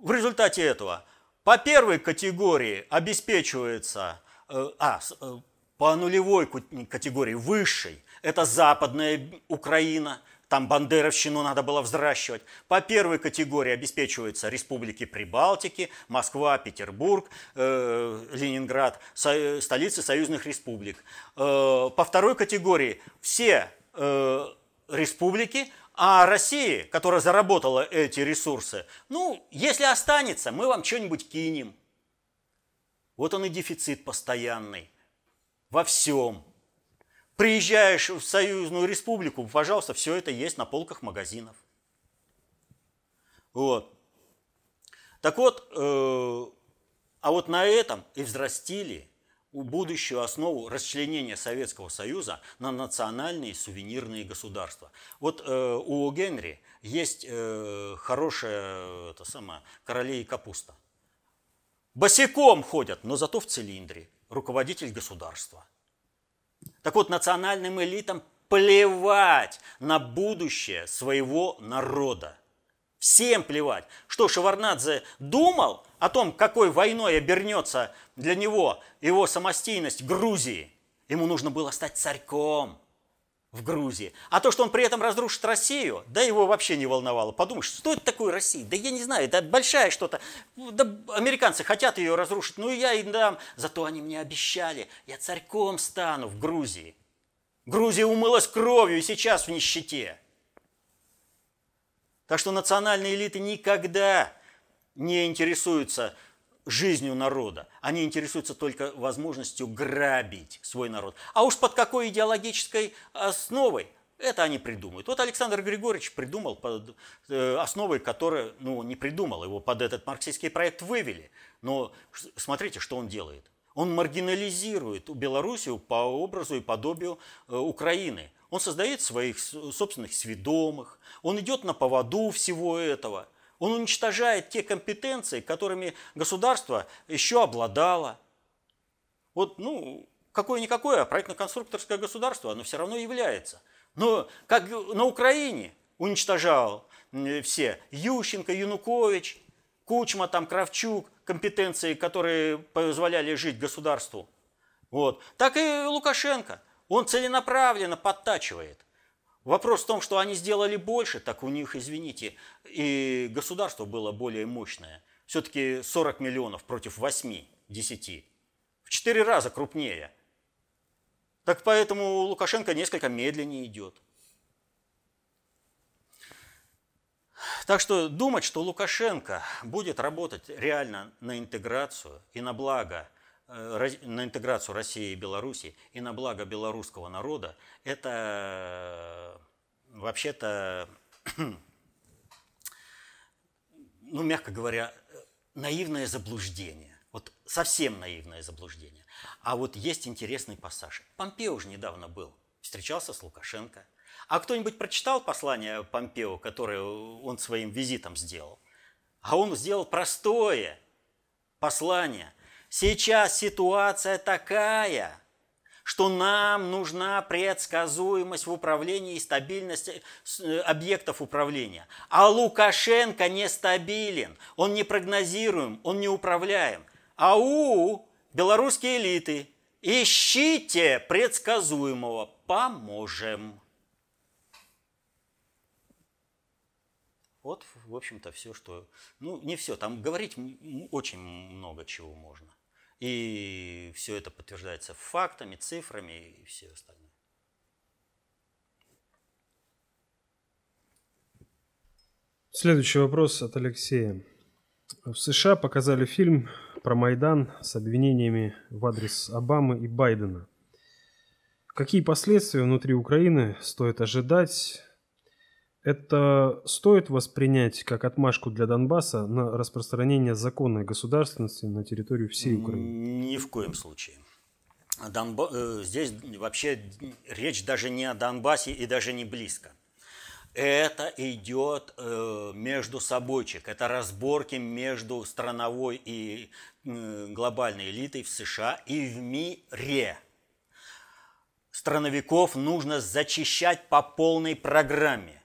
В результате этого по первой категории обеспечивается, э, а, э, по нулевой категории, высшей, это Западная Украина – там бандеровщину надо было взращивать. По первой категории обеспечиваются республики Прибалтики, Москва, Петербург, э, Ленинград, со, столицы союзных республик. Э, по второй категории все э, республики, а Россия, которая заработала эти ресурсы, ну, если останется, мы вам что-нибудь кинем. Вот он и дефицит постоянный во всем. Приезжаешь в союзную республику, пожалуйста, все это есть на полках магазинов. Вот. Так вот, э, а вот на этом и взрастили будущую основу расчленения Советского Союза на национальные сувенирные государства. Вот э, у Генри есть э, хорошая это самое, королей капуста. Босиком ходят, но зато в цилиндре. Руководитель государства – так вот, национальным элитам плевать на будущее своего народа. Всем плевать. Что Шеварнадзе думал о том, какой войной обернется для него его самостийность Грузии? Ему нужно было стать царьком в Грузии. А то, что он при этом разрушит Россию, да его вообще не волновало. Подумаешь, что это такое Россия? Да я не знаю, это большая что-то. Да американцы хотят ее разрушить, ну я им дам. Зато они мне обещали, я царьком стану в Грузии. Грузия умылась кровью и сейчас в нищете. Так что национальные элиты никогда не интересуются жизнью народа. Они интересуются только возможностью грабить свой народ. А уж под какой идеологической основой это они придумают. Вот Александр Григорьевич придумал под э, основой, которая, ну, не придумал, его под этот марксистский проект вывели. Но смотрите, что он делает. Он маргинализирует Белоруссию по образу и подобию э, Украины. Он создает своих собственных сведомых, он идет на поводу всего этого. Он уничтожает те компетенции, которыми государство еще обладало. Вот, ну, какое-никакое, а проектно-конструкторское государство, оно все равно является. Но как на Украине уничтожал все Ющенко, Янукович, Кучма, там, Кравчук, компетенции, которые позволяли жить государству. Вот. Так и Лукашенко. Он целенаправленно подтачивает. Вопрос в том, что они сделали больше, так у них, извините, и государство было более мощное. Все-таки 40 миллионов против 8, 10. В 4 раза крупнее. Так поэтому Лукашенко несколько медленнее идет. Так что думать, что Лукашенко будет работать реально на интеграцию и на благо на интеграцию России и Беларуси и на благо белорусского народа, это э, вообще-то, ну, мягко говоря, наивное заблуждение. Вот совсем наивное заблуждение. А вот есть интересный пассаж. Помпео уже недавно был, встречался с Лукашенко – а кто-нибудь прочитал послание Помпео, которое он своим визитом сделал? А он сделал простое послание. Сейчас ситуация такая, что нам нужна предсказуемость в управлении и стабильность э, объектов управления. А Лукашенко нестабилен, он непрогнозируем, он не управляем. Ау, белорусские элиты, ищите предсказуемого, поможем. Вот, в общем-то, все, что... Ну, не все, там говорить очень много чего можно. И все это подтверждается фактами, цифрами и все остальное. Следующий вопрос от Алексея. В США показали фильм про Майдан с обвинениями в адрес Обамы и Байдена. Какие последствия внутри Украины стоит ожидать Это стоит воспринять как отмашку для Донбасса на распространение законной государственности на территорию всей Украины? Ни в коем случае. Донба... Э, здесь вообще речь даже не о Донбассе и даже не близко. Это идет э, между собойчик, это разборки между страновой и э, глобальной элитой в США и в мире. Страновиков нужно зачищать по полной программе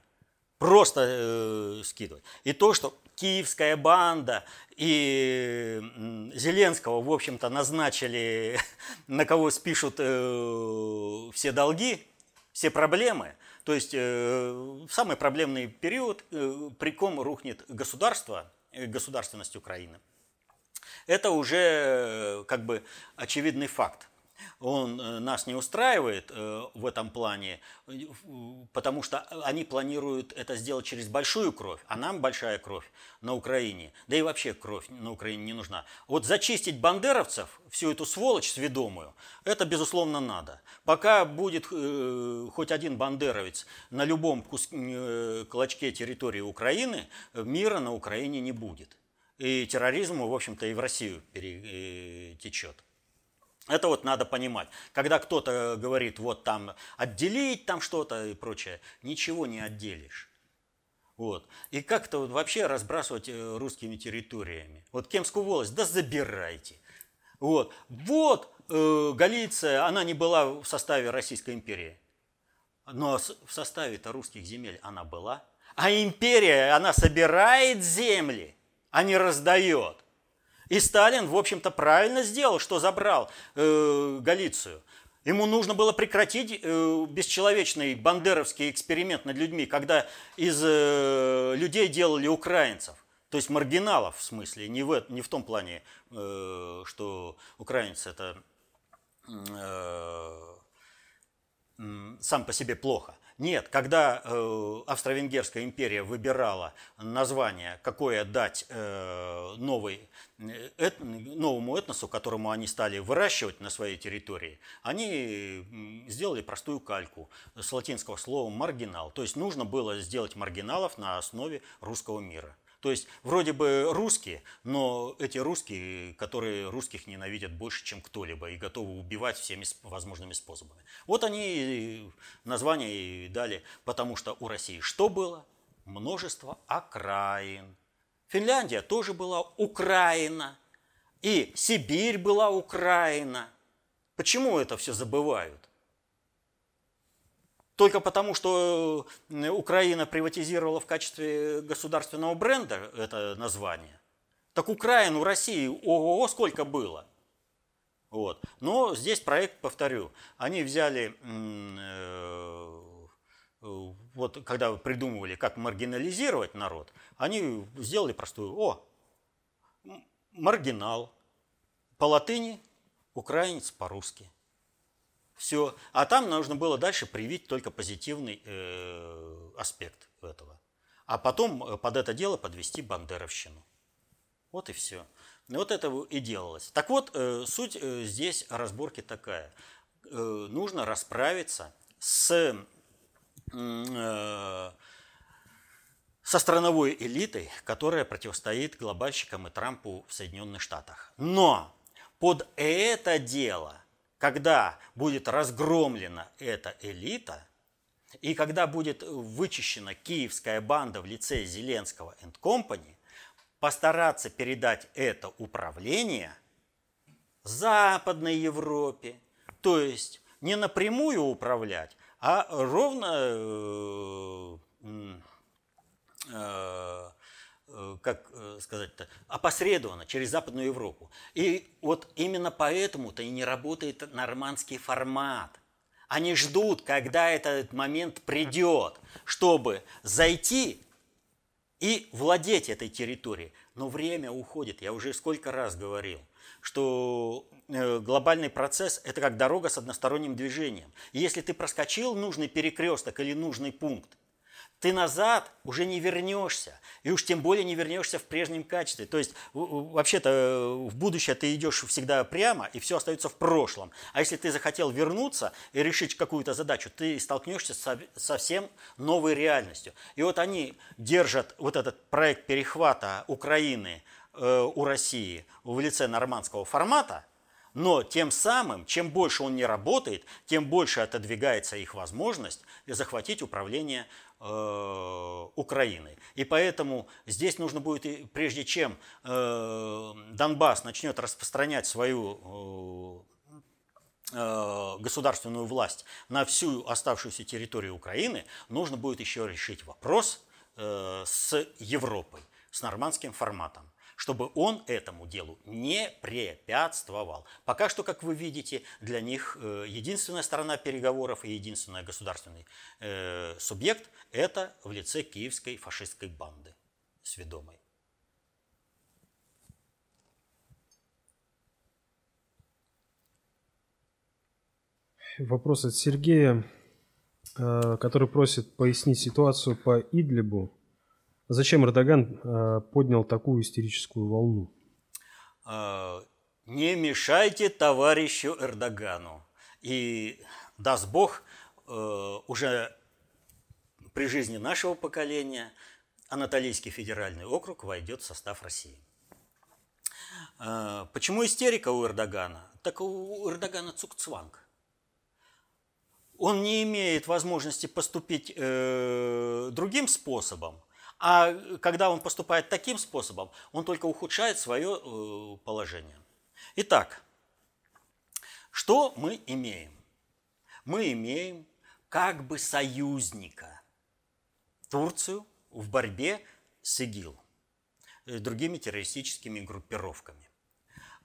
просто э, скидывать. И то, что киевская банда и Зеленского, в общем-то, назначили, на кого спишут э, все долги, все проблемы. То есть э, в самый проблемный период, э, при ком рухнет государство, э, государственность Украины, это уже э, как бы очевидный факт он э, нас не устраивает э, в этом плане, э, потому что они планируют это сделать через большую кровь, а нам большая кровь на Украине, да и вообще кровь на Украине не нужна. Вот зачистить бандеровцев, всю эту сволочь сведомую, это безусловно надо. Пока будет хоть один бандеровец на любом клочке территории Украины, мира на Украине не будет. И терроризму, в общем-то, и в Россию перетечет. Это вот надо понимать. Когда кто-то говорит, вот там отделить там что-то и прочее, ничего не отделишь. Вот. И как-то вот вообще разбрасывать э, русскими территориями. Вот Кемскую волость, да забирайте. Вот, вот э, Галиция, она не была в составе Российской империи. Но в составе-то русских земель она была. А империя, она собирает земли, а не раздает. И Сталин, в общем-то, правильно сделал, что забрал э, Галицию. Ему нужно было прекратить э, бесчеловечный бандеровский эксперимент над людьми, когда из э, людей делали украинцев. То есть маргиналов в смысле, не в, не в том плане, э, что украинцы это э, сам по себе плохо. Нет, когда э, Австро-Венгерская империя выбирала название, какое дать э, новый, э, эт, новому этносу, которому они стали выращивать на своей территории, они сделали простую кальку с латинского слова «маргинал». То есть нужно было сделать маргиналов на основе русского мира. То есть вроде бы русские, но эти русские, которые русских ненавидят больше, чем кто-либо и готовы убивать всеми возможными способами. Вот они название и дали, потому что у России что было? Множество окраин. Финляндия тоже была Украина. И Сибирь была Украина. Почему это все забывают? Только потому, что э, Украина приватизировала в качестве государственного бренда это название. Так Украину, России, ого, сколько было. Вот. Но здесь проект, повторю, они взяли, э, вот когда придумывали, как маргинализировать народ, они сделали простую, о, маргинал, по латыни, украинец по-русски – все. А там нужно было дальше привить только позитивный э, аспект этого. А потом э, под это дело подвести бандеровщину. Вот и все. Вот это и делалось. Так вот, э, суть э, здесь разборки такая. Э, нужно расправиться с, э, со страновой элитой, которая противостоит глобальщикам и Трампу в Соединенных Штатах. Но под это дело – когда будет разгромлена эта элита, и когда будет вычищена киевская банда в лице Зеленского and Company, постараться передать это управление Западной Европе. То есть не напрямую управлять, а ровно э, Э, как э, сказать-то, опосредованно через Западную Европу. И вот именно поэтому-то и не работает нормандский формат. Они ждут, когда этот момент придет, чтобы зайти и владеть этой территорией. Но время уходит. Я уже сколько раз говорил, что э, глобальный процесс – это как дорога с односторонним движением. Если ты проскочил нужный перекресток или нужный пункт, ты назад уже не вернешься. И уж тем более не вернешься в прежнем качестве. То есть, вообще-то, в будущее ты идешь всегда прямо, и все остается в прошлом. А если ты захотел вернуться и решить какую-то задачу, ты столкнешься с совсем новой реальностью. И вот они держат вот этот проект перехвата Украины э, у России в лице нормандского формата, но тем самым, чем больше он не работает, тем больше отодвигается их возможность захватить управление Украины. И поэтому здесь нужно будет, прежде чем э, Донбасс начнет распространять свою э, государственную власть на всю оставшуюся территорию Украины, нужно будет еще решить вопрос с Европой, с нормандским форматом чтобы он этому делу не препятствовал. Пока что, как вы видите, для них э, единственная сторона переговоров и единственный государственный э, субъект – это в лице киевской фашистской банды сведомой. Вопрос от Сергея, э, который просит пояснить ситуацию по Идлибу Зачем Эрдоган э, поднял такую истерическую волну? А, не мешайте товарищу Эрдогану. И даст Бог, э, уже при жизни нашего поколения Анатолийский федеральный округ войдет в состав России. А, почему истерика у Эрдогана? Так у Эрдогана цукцванг. Он не имеет возможности поступить э, другим способом, а когда он поступает таким способом, он только ухудшает свое э, положение. Итак, что мы имеем? Мы имеем как бы союзника Турцию в борьбе с ИГИЛ, э, другими террористическими группировками.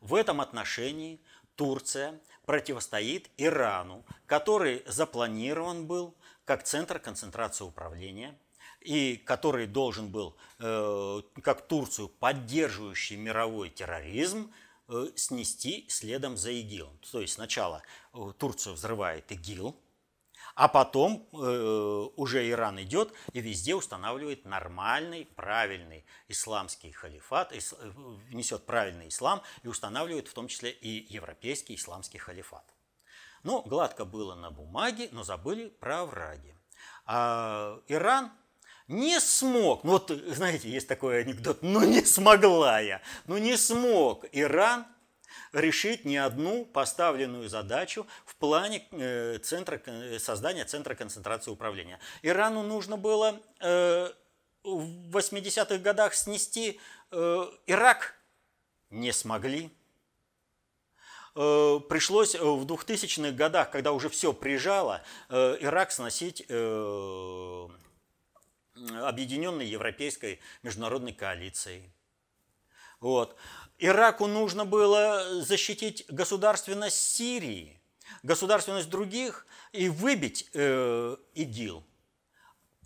В этом отношении Турция противостоит Ирану, который запланирован был как центр концентрации управления – и который должен был, э, как Турцию, поддерживающий мировой терроризм, э, снести следом за ИГИЛ. То есть сначала э, Турцию взрывает ИГИЛ, а потом уже Иран идет и везде устанавливает нормальный, правильный исламский халифат, ис, несет правильный ислам и устанавливает в том числе и европейский исламский халифат. Ну, гладко было на бумаге, но забыли про враги. А Иран не смог, ну вот, знаете, есть такой анекдот, ну не смогла я, ну не смог Иран решить ни одну поставленную задачу в плане э, центра, создания центра концентрации управления. Ирану нужно было э, в 80-х годах снести э, Ирак, не смогли. Пришлось в 2000-х годах, когда уже все прижало, Ирак сносить объединенной европейской международной коалицией. Вот. Ираку нужно было защитить государственность Сирии, государственность других и выбить э, ИГИЛ.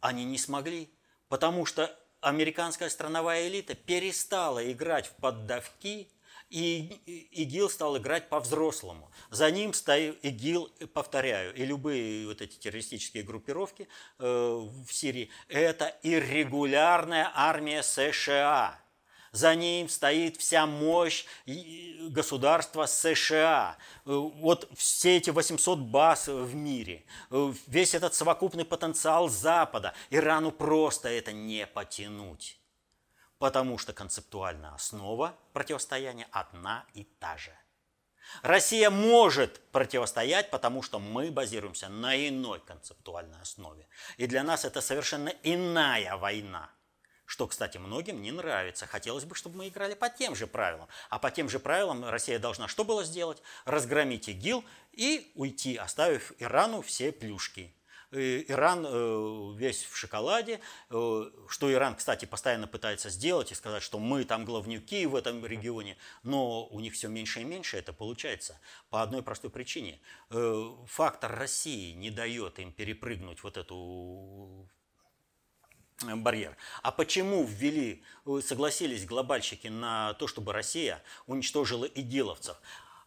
Они не смогли, потому что американская страновая элита перестала играть в поддавки и ИГИЛ стал играть по-взрослому. За ним стоит ИГИЛ, повторяю, и любые вот эти террористические группировки э, в Сирии, это иррегулярная армия США. За ним стоит вся мощь государства США. Э, вот все эти 800 баз в мире, э, весь этот совокупный потенциал Запада. Ирану просто это не потянуть потому что концептуальная основа противостояния одна и та же. Россия может противостоять, потому что мы базируемся на иной концептуальной основе. И для нас это совершенно иная война. Что, кстати, многим не нравится. Хотелось бы, чтобы мы играли по тем же правилам. А по тем же правилам Россия должна что было сделать? Разгромить ИГИЛ и уйти, оставив Ирану все плюшки. Иран э, весь в шоколаде, э, что Иран, кстати, постоянно пытается сделать и сказать, что мы там главнюки в этом регионе, но у них все меньше и меньше это получается по одной простой причине. Э, фактор России не дает им перепрыгнуть вот эту барьер. А почему ввели, согласились глобальщики на то, чтобы Россия уничтожила идиловцев?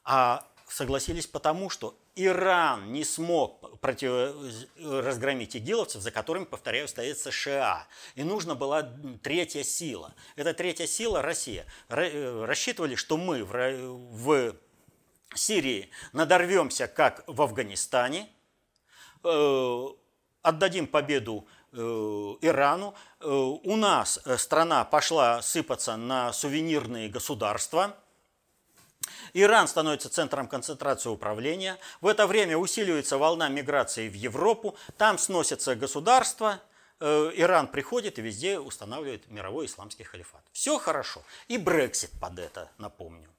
А согласились потому, что Иран не смог против... разгромить игиловцев, за которыми, повторяю, стоит США. И нужна была третья сила. Эта третья сила – Россия. Рассчитывали, что мы в Сирии надорвемся, как в Афганистане, э, отдадим победу э, Ирану. Э, у нас страна пошла сыпаться на сувенирные государства – Иран становится центром концентрации управления. В это время усиливается волна миграции в Европу. Там сносятся государства. Э, Иран приходит и везде устанавливает мировой исламский халифат. Все хорошо. И Брексит под это, напомню.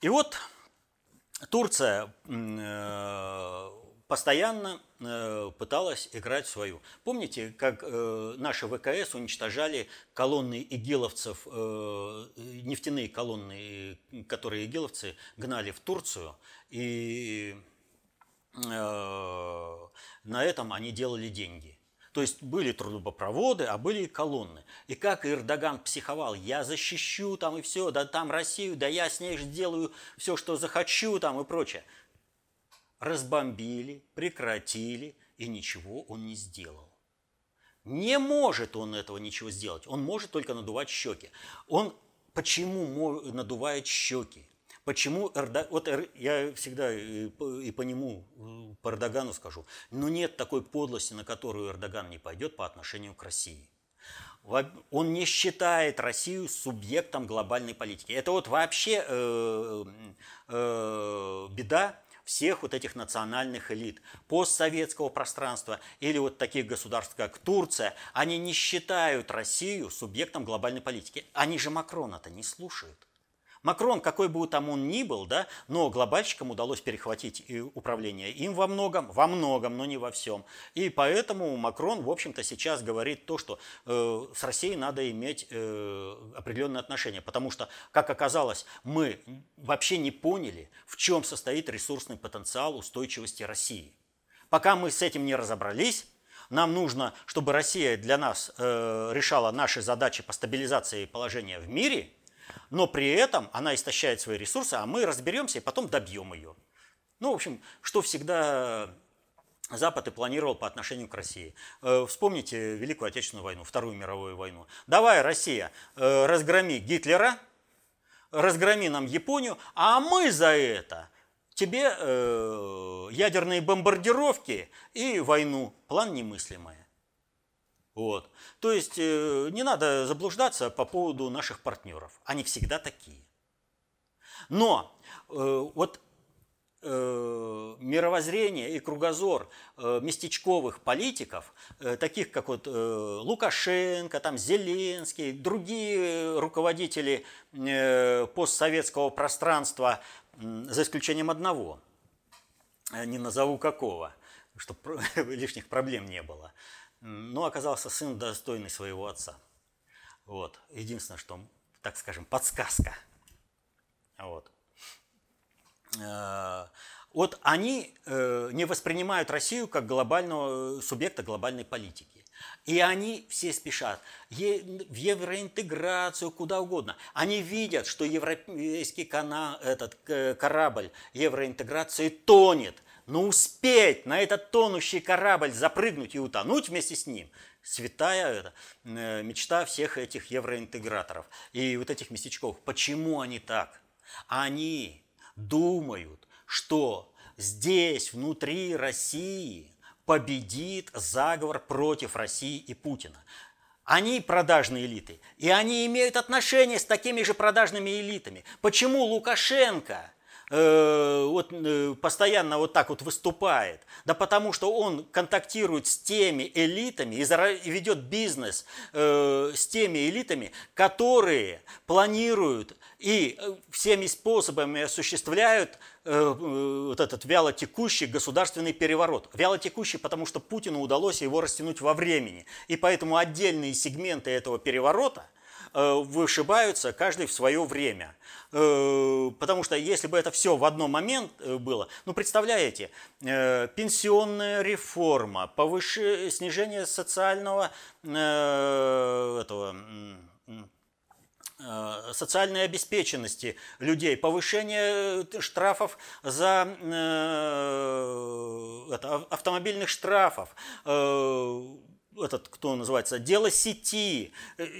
И вот Турция э, постоянно э, пыталась играть свою. Помните, как э, наши ВКС уничтожали колонны игиловцев, э, нефтяные колонны, которые игиловцы гнали в Турцию, и на этом они делали деньги. То есть были трубопроводы, а были и колонны. И как Эрдоган психовал, я защищу там и все, да там Россию, да я с ней сделаю все, что захочу там и прочее разбомбили, прекратили, и ничего он не сделал. Не может он этого ничего сделать. Он может только надувать щеки. Он почему надувает щеки? Почему Эрдоган, вот я всегда и по, и по нему, э, по Эрдогану скажу, но нет такой подлости, на которую Эрдоган не пойдет по отношению к России. Он не считает Россию субъектом глобальной политики. Это вот вообще э, э, беда всех вот этих национальных элит, постсоветского пространства или вот таких государств, как Турция, они не считают Россию субъектом глобальной политики. Они же Макрона-то не слушают. Макрон, какой бы там он ни был, да, но глобальщикам удалось перехватить управление им во многом, во многом, но не во всем. И поэтому Макрон, в общем-то, сейчас говорит то, что э, с Россией надо иметь э, определенные отношения, потому что, как оказалось, мы вообще не поняли, в чем состоит ресурсный потенциал устойчивости России. Пока мы с этим не разобрались, нам нужно, чтобы Россия для нас э, решала наши задачи по стабилизации положения в мире – но при этом она истощает свои ресурсы, а мы разберемся и потом добьем ее. Ну, в общем, что всегда Запад и планировал по отношению к России. Э, вспомните Великую Отечественную войну, Вторую мировую войну. Давай, Россия, э, разгроми Гитлера, разгроми нам Японию, а мы за это тебе э, ядерные бомбардировки и войну. План немыслимый. Вот. То есть э, не надо заблуждаться по поводу наших партнеров. Они всегда такие. Но э, вот э, мировоззрение и кругозор местечковых политиков, таких как вот Лукашенко, там Зеленский, другие руководители постсоветского пространства, за исключением одного, не назову какого, чтобы лишних проблем не было – но оказался сын достойный своего отца. Вот. Единственное, что, так скажем, подсказка. Вот. Э, вот они э, не воспринимают Россию как глобального субъекта глобальной политики. И они все спешат в евроинтеграцию, куда угодно. Они видят, что европейский канал, этот корабль евроинтеграции тонет но успеть на этот тонущий корабль запрыгнуть и утонуть вместе с ним – святая это, э, мечта всех этих евроинтеграторов и вот этих местечков. Почему они так? Они думают, что здесь, внутри России, победит заговор против России и Путина. Они продажные элиты, и они имеют отношение с такими же продажными элитами. Почему Лукашенко – Э, вот, э, постоянно вот так вот выступает? Да потому что он контактирует с теми элитами и ведет бизнес э, с теми элитами, которые планируют и всеми способами осуществляют вот этот вялотекущий государственный переворот. Вялотекущий, потому что Путину удалось его растянуть во времени. И поэтому отдельные сегменты этого переворота – вышибаются каждый в свое время. Э, потому что если бы это все в одном момент было, ну представляете, пенсионная реформа, повыше, снижение социального этого, Э, социальной обеспеченности людей, повышение э, штрафов за э, это, автомобильных штрафов, этот, кто называется, дело сети,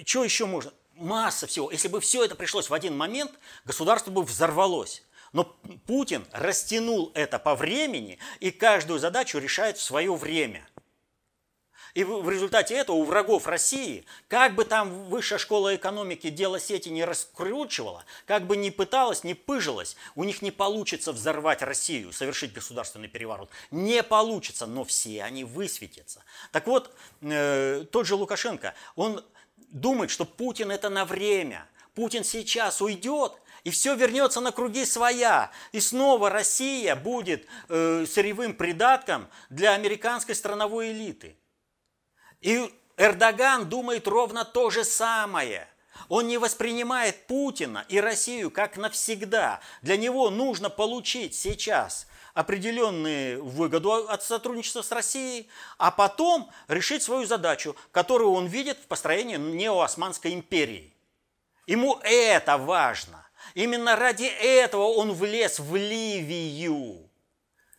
что еще можно? Масса всего. Если бы все это пришлось в один момент, государство бы взорвалось. Но Путин растянул это по времени и каждую задачу решает в свое время – и в результате этого у врагов России, как бы там высшая школа экономики дело сети не раскручивала, как бы ни пыталась, не пыжилась, у них не получится взорвать Россию, совершить государственный переворот. Не получится, но все они высветятся. Так вот, э, тот же Лукашенко, он думает, что Путин это на время. Путин сейчас уйдет, и все вернется на круги своя. И снова Россия будет э, сырьевым придатком для американской страновой элиты. И Эрдоган думает ровно то же самое. Он не воспринимает Путина и Россию как навсегда. Для него нужно получить сейчас определенную выгоду от сотрудничества с Россией, а потом решить свою задачу, которую он видит в построении неоосманской империи. Ему это важно. Именно ради этого он влез в Ливию.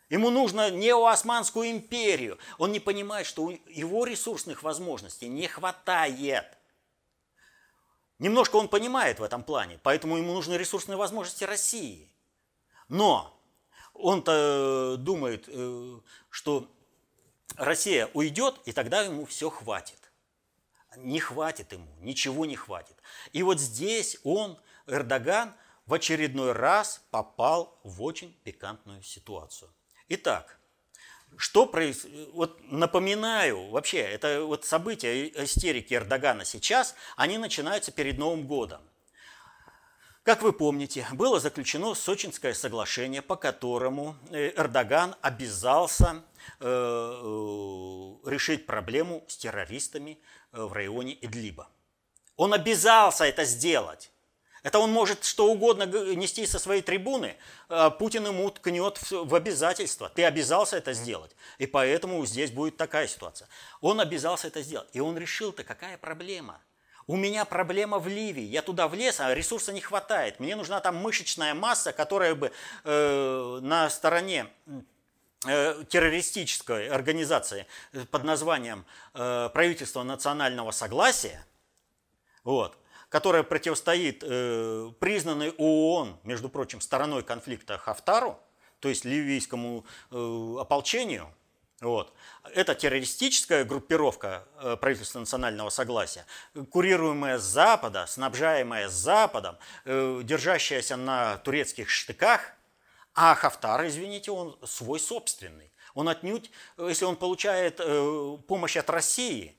Ему нужно неоосманскую империю. Он не понимает, что его ресурсных возможностей не хватает. Немножко он понимает в этом плане, поэтому ему нужны ресурсные возможности России. Но он-то думает, э, что Россия уйдет, и тогда ему все хватит. Не хватит ему, ничего не хватит. И вот здесь он, Эрдоган, в очередной раз попал в очень пикантную ситуацию. Итак, что происходит? Вот напоминаю, вообще, это вот события истерики Эрдогана сейчас, они начинаются перед Новым годом. Как вы помните, было заключено Сочинское соглашение, по которому э, Эрдоган обязался э, э, решить проблему с террористами в районе Идлиба. Он обязался это сделать. Это он может что угодно нести со своей трибуны, а Путин ему ткнет в обязательство. Ты обязался это сделать. И поэтому здесь будет такая ситуация. Он обязался это сделать. И он решил-то, какая проблема? У меня проблема в Ливии. Я туда влез, а ресурса не хватает. Мне нужна там мышечная масса, которая бы э, на стороне э, террористической организации под названием э, правительство национального согласия, вот, которая противостоит э, признанной ООН, между прочим, стороной конфликта Хафтару, то есть ливийскому э, ополчению, вот. Это террористическая группировка э, правительства национального согласия, курируемая с Запада, снабжаемая с Западом, э, держащаяся на турецких штыках, а Хафтар, извините, он свой собственный. Он отнюдь, если он получает э, помощь от России – Э,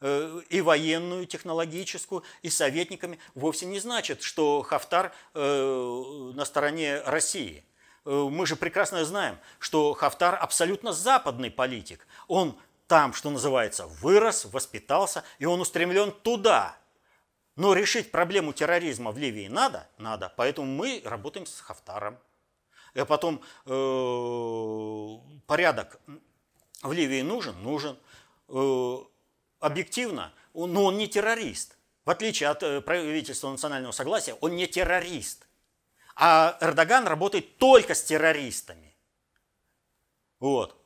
и военную, технологическую, и советниками, вовсе не значит, что Хафтар э, на стороне России. Э, мы же прекрасно знаем, что Хафтар абсолютно западный политик. Он там, что называется, вырос, воспитался, и он устремлен туда. Но решить проблему терроризма в Ливии надо? Надо. Поэтому мы работаем с Хафтаром. И потом э, порядок в Ливии нужен? Нужен объективно, но он не террорист. В отличие от э, правительства национального согласия, он не террорист. А Эрдоган работает только с террористами. Вот.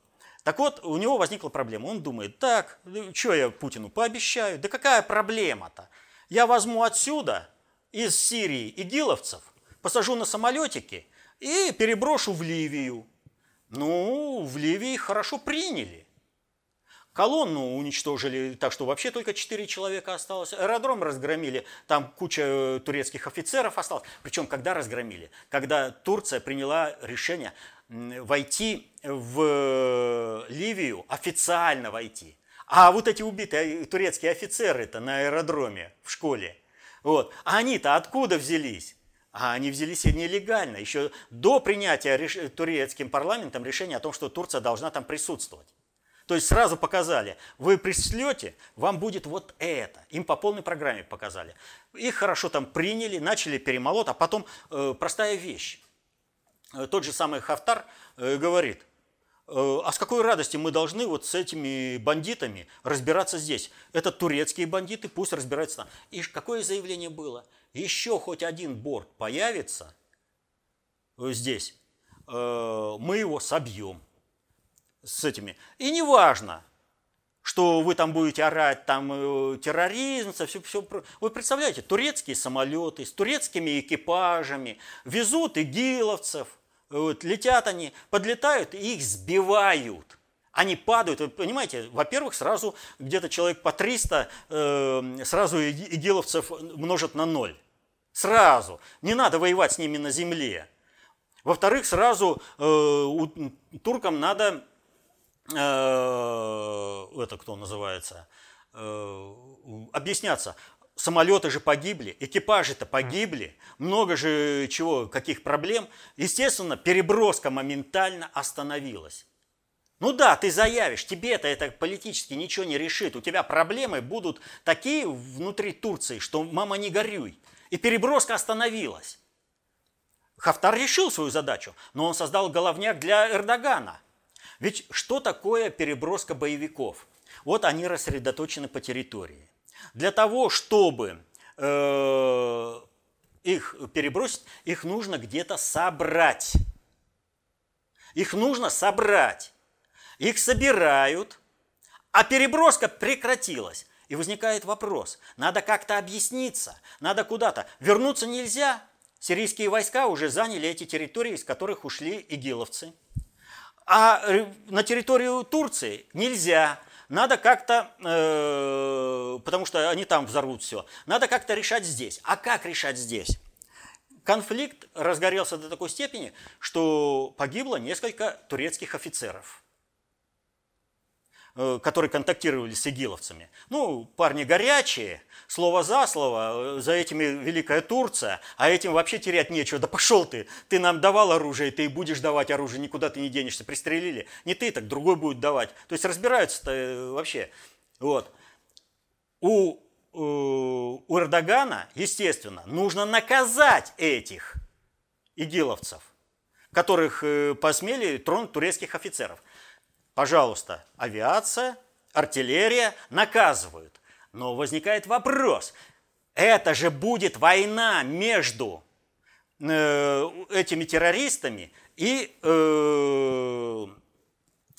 Так вот, у него возникла проблема. Он думает, так, ну, что я Путину пообещаю? Да какая проблема-то? Я возьму отсюда, из Сирии, игиловцев, посажу на самолетики и переброшу в Ливию. Ну, в Ливии хорошо приняли. Колонну уничтожили, так что вообще только 4 человека осталось. Аэродром разгромили, там куча э, турецких офицеров осталось. Причем когда разгромили? Когда Турция приняла решение войти в э, Ливию, официально войти. А вот эти убитые турецкие офицеры-то на аэродроме в школе, вот, а они-то откуда взялись? А они взялись нелегально, еще до принятия турецким парламентом решения о том, что Турция должна там присутствовать. То есть сразу показали, вы при слете, вам будет вот это. Им по полной программе показали. Их хорошо там приняли, начали перемолот, а потом э, простая вещь. Э, тот же самый Хафтар э, говорит, э, а с какой радости мы должны вот с этими бандитами разбираться здесь? Это турецкие бандиты, пусть разбираются там. И какое заявление было? Еще хоть один борт появится э, здесь, э, мы его собьем с этими. И не важно, что вы там будете орать, там э, терроризм, все, все. Вы представляете, турецкие самолеты с турецкими экипажами везут игиловцев, вот, летят они, подлетают и их сбивают. Они падают, вы понимаете, во-первых, сразу где-то человек по 300 э, сразу игиловцев множат на ноль. Сразу. Не надо воевать с ними на земле. Во-вторых, сразу э, туркам надо это кто называется, э, объясняться. Самолеты же погибли, экипажи-то погибли, много же чего, каких проблем. Естественно, переброска моментально остановилась. Ну да, ты заявишь, тебе-то это политически ничего не решит. У тебя проблемы будут такие внутри Турции, что мама не горюй. И переброска остановилась. Хафтар решил свою задачу, но он создал головняк для Эрдогана. Ведь что такое переброска боевиков? Вот они рассредоточены по территории. Для того, чтобы э, их перебросить, их нужно где-то собрать. Их нужно собрать. Их собирают, а переброска прекратилась. И возникает вопрос, надо как-то объясниться, надо куда-то. Вернуться нельзя. Сирийские войска уже заняли эти территории, из которых ушли игиловцы. А на территорию Турции нельзя. Надо как-то, э, потому что они там взорвут все, надо как-то решать здесь. А как решать здесь? Конфликт разгорелся до такой степени, что погибло несколько турецких офицеров – Э, которые контактировали с игиловцами. Ну, парни горячие, слово за слово, э, за этими Великая Турция, а этим вообще терять нечего. Да пошел ты, ты нам давал оружие, ты и будешь давать оружие, никуда ты не денешься, пристрелили. Не ты, так другой будет давать. То есть разбираются-то э, вообще. Вот. У, у Эрдогана, естественно, нужно наказать этих игиловцев, которых посмели тронуть турецких офицеров – Пожалуйста, авиация, артиллерия наказывают. Но возникает вопрос, это же будет война между э, этими террористами и э,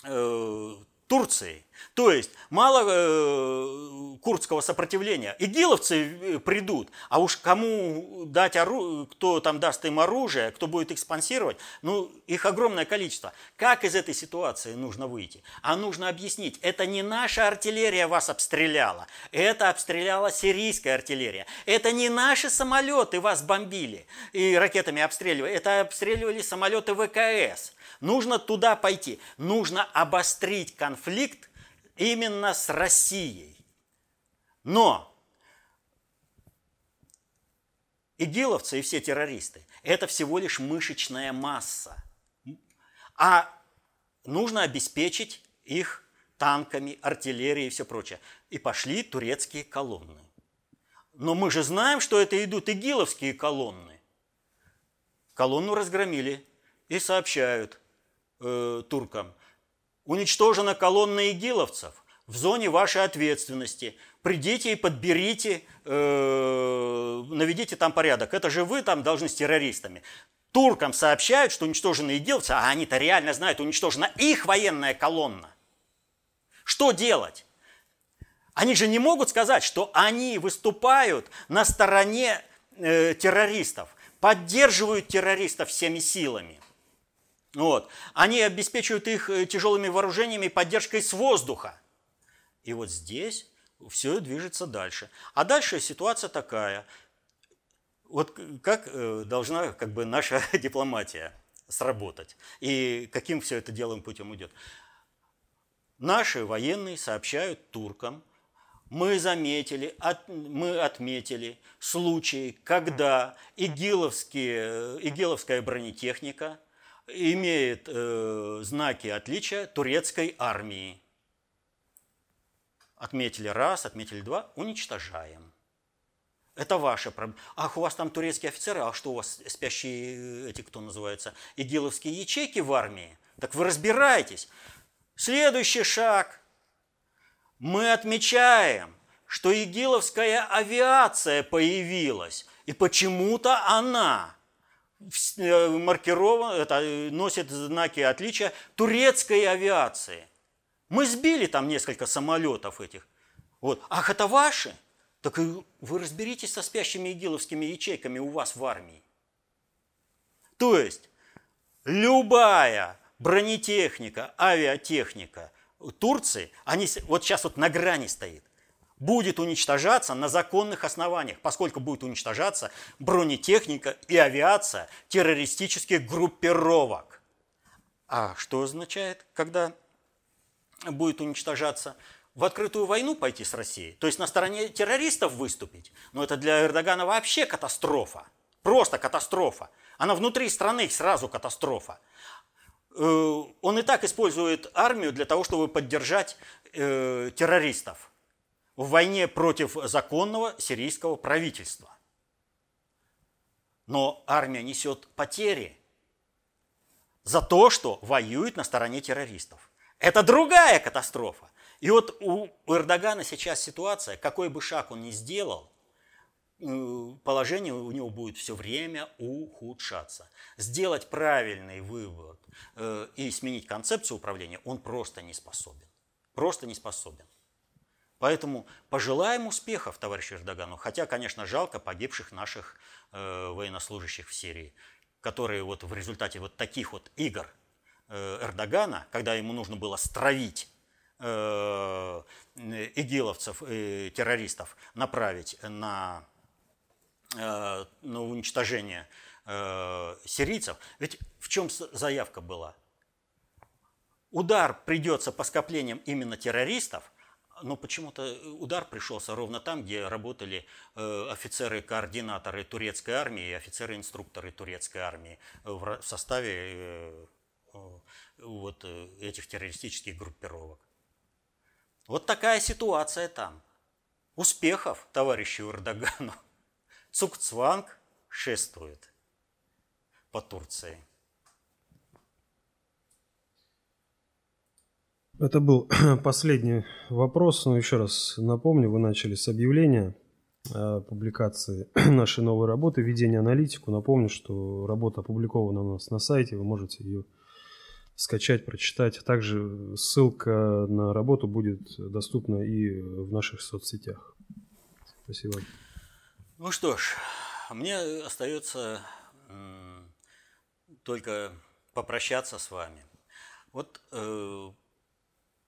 э, Турцией. То есть мало э, курдского сопротивления. Игиловцы э, придут, а уж кому дать оружие, кто там даст им оружие, кто будет их спонсировать, ну, их огромное количество. Как из этой ситуации нужно выйти? А нужно объяснить, это не наша артиллерия вас обстреляла, это обстреляла сирийская артиллерия. Это не наши самолеты вас бомбили и ракетами обстреливали, это обстреливали самолеты ВКС. Нужно туда пойти, нужно обострить конфликт, именно с Россией. Но игиловцы и все террористы – это всего лишь мышечная масса. А нужно обеспечить их танками, артиллерией и все прочее. И пошли турецкие колонны. Но мы же знаем, что это идут игиловские колонны. Колонну разгромили и сообщают э, туркам – Уничтожена колонна игиловцев в зоне вашей ответственности. Придите и подберите, э, наведите там порядок. Это же вы там должны с террористами. Туркам сообщают, что уничтожены игиловцы, а они-то реально знают, уничтожена их военная колонна. Что делать? Они же не могут сказать, что они выступают на стороне э, террористов, поддерживают террористов всеми силами. Вот. Они обеспечивают их э, тяжелыми вооружениями и поддержкой с воздуха. И вот здесь все движется дальше. А дальше ситуация такая. Вот как э, должна как бы наша дипломатия сработать? И каким все это делом путем идет? Наши военные сообщают туркам, мы заметили, от, мы отметили случаи, когда игиловские, игиловская бронетехника – имеет э, знаки отличия турецкой армии. Отметили раз, отметили два, уничтожаем. Это ваша проблема. Ах, у вас там турецкие офицеры, а что у вас спящие, эти, кто называется, игиловские ячейки в армии? Так вы разбираетесь. Следующий шаг. Мы отмечаем, что игиловская авиация появилась, и почему-то она э, маркирована, это, носит знаки отличия турецкой авиации. Мы сбили там несколько самолетов этих. Вот. Ах, это ваши? Так вы разберитесь со спящими игиловскими ячейками у вас в армии. То есть любая бронетехника, авиатехника Турции, они вот сейчас вот на грани стоит, будет уничтожаться на законных основаниях, поскольку будет уничтожаться бронетехника и авиация террористических группировок. А что означает, когда будет уничтожаться в открытую войну пойти с Россией, то есть на стороне террористов выступить, но это для Эрдогана вообще катастрофа. Просто катастрофа. Она внутри страны сразу катастрофа. Э, он и так использует армию для того, чтобы поддержать э, террористов в войне против законного сирийского правительства. Но армия несет потери за то, что воюет на стороне террористов. Это другая катастрофа. И вот у Эрдогана сейчас ситуация, какой бы шаг он ни сделал, э, положение у него будет все время ухудшаться. Сделать правильный вывод э, и сменить концепцию управления он просто не способен. Просто не способен. Поэтому пожелаем успехов товарищу Эрдогану, хотя, конечно, жалко погибших наших э, военнослужащих в Сирии, которые вот в результате вот таких вот игр Эрдогана, когда ему нужно было стравить Э, игиловцев и террористов направить на, э, на уничтожение э, сирийцев. Ведь в чем заявка была? Удар придется по скоплениям именно террористов, но почему-то удар пришелся ровно там, где работали офицеры-координаторы турецкой армии и офицеры-инструкторы турецкой армии в составе вот этих террористических группировок. Вот такая ситуация там. Успехов товарищу Эрдогану. Цукцванг шествует по Турции. Это был последний вопрос, но еще раз напомню, вы начали с объявления публикации нашей новой работы «Введение аналитику». Напомню, что работа опубликована у нас на сайте, вы можете ее скачать, прочитать. Также ссылка на работу будет доступна и в наших соцсетях. Спасибо. Ну что ж, мне остается только попрощаться с вами. Вот э,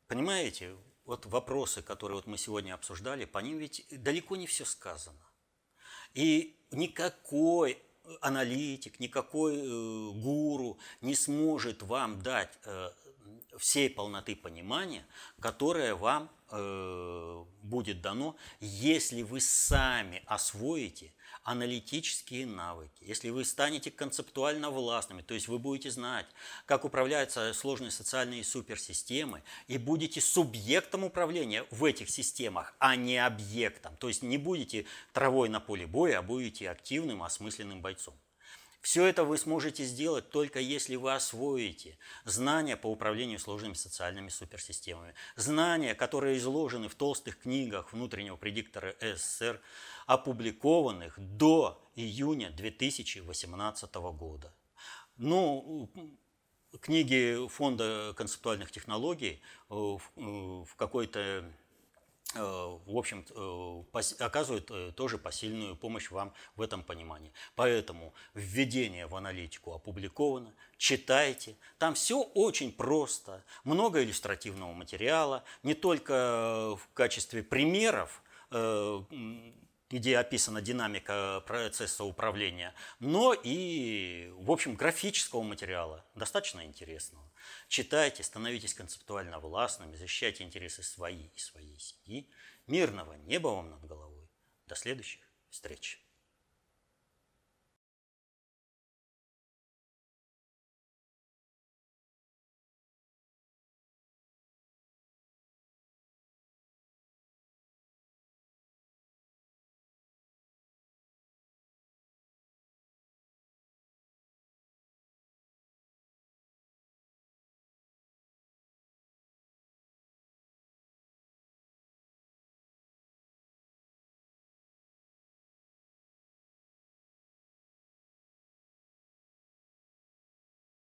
понимаете, вот вопросы, которые вот мы сегодня обсуждали, по ним ведь далеко не все сказано. И никакой аналитик, никакой э, гуру не сможет вам дать э, всей полноты понимания, которое вам э, будет дано, если вы сами освоите аналитические навыки, если вы станете концептуально властными, то есть вы будете знать, как управляются сложные социальные суперсистемы и будете субъектом управления в этих системах, а не объектом. То есть не будете травой на поле боя, а будете активным, осмысленным бойцом. Все это вы сможете сделать только если вы освоите знания по управлению сложными социальными суперсистемами. Знания, которые изложены в толстых книгах внутреннего предиктора СССР, опубликованных до июня 2018 года. Ну, книги Фонда концептуальных технологий э, в какой-то э, в общем, э, оказывают тоже посильную помощь вам в этом понимании. Поэтому введение в аналитику опубликовано, читайте. Там все очень просто, много иллюстративного материала, не только в качестве примеров где описана динамика процесса управления, но и, в общем, графического материала, достаточно интересного. Читайте, становитесь концептуально властными, защищайте интересы свои и своей семьи. Мирного неба вам над головой. До следующих встреч.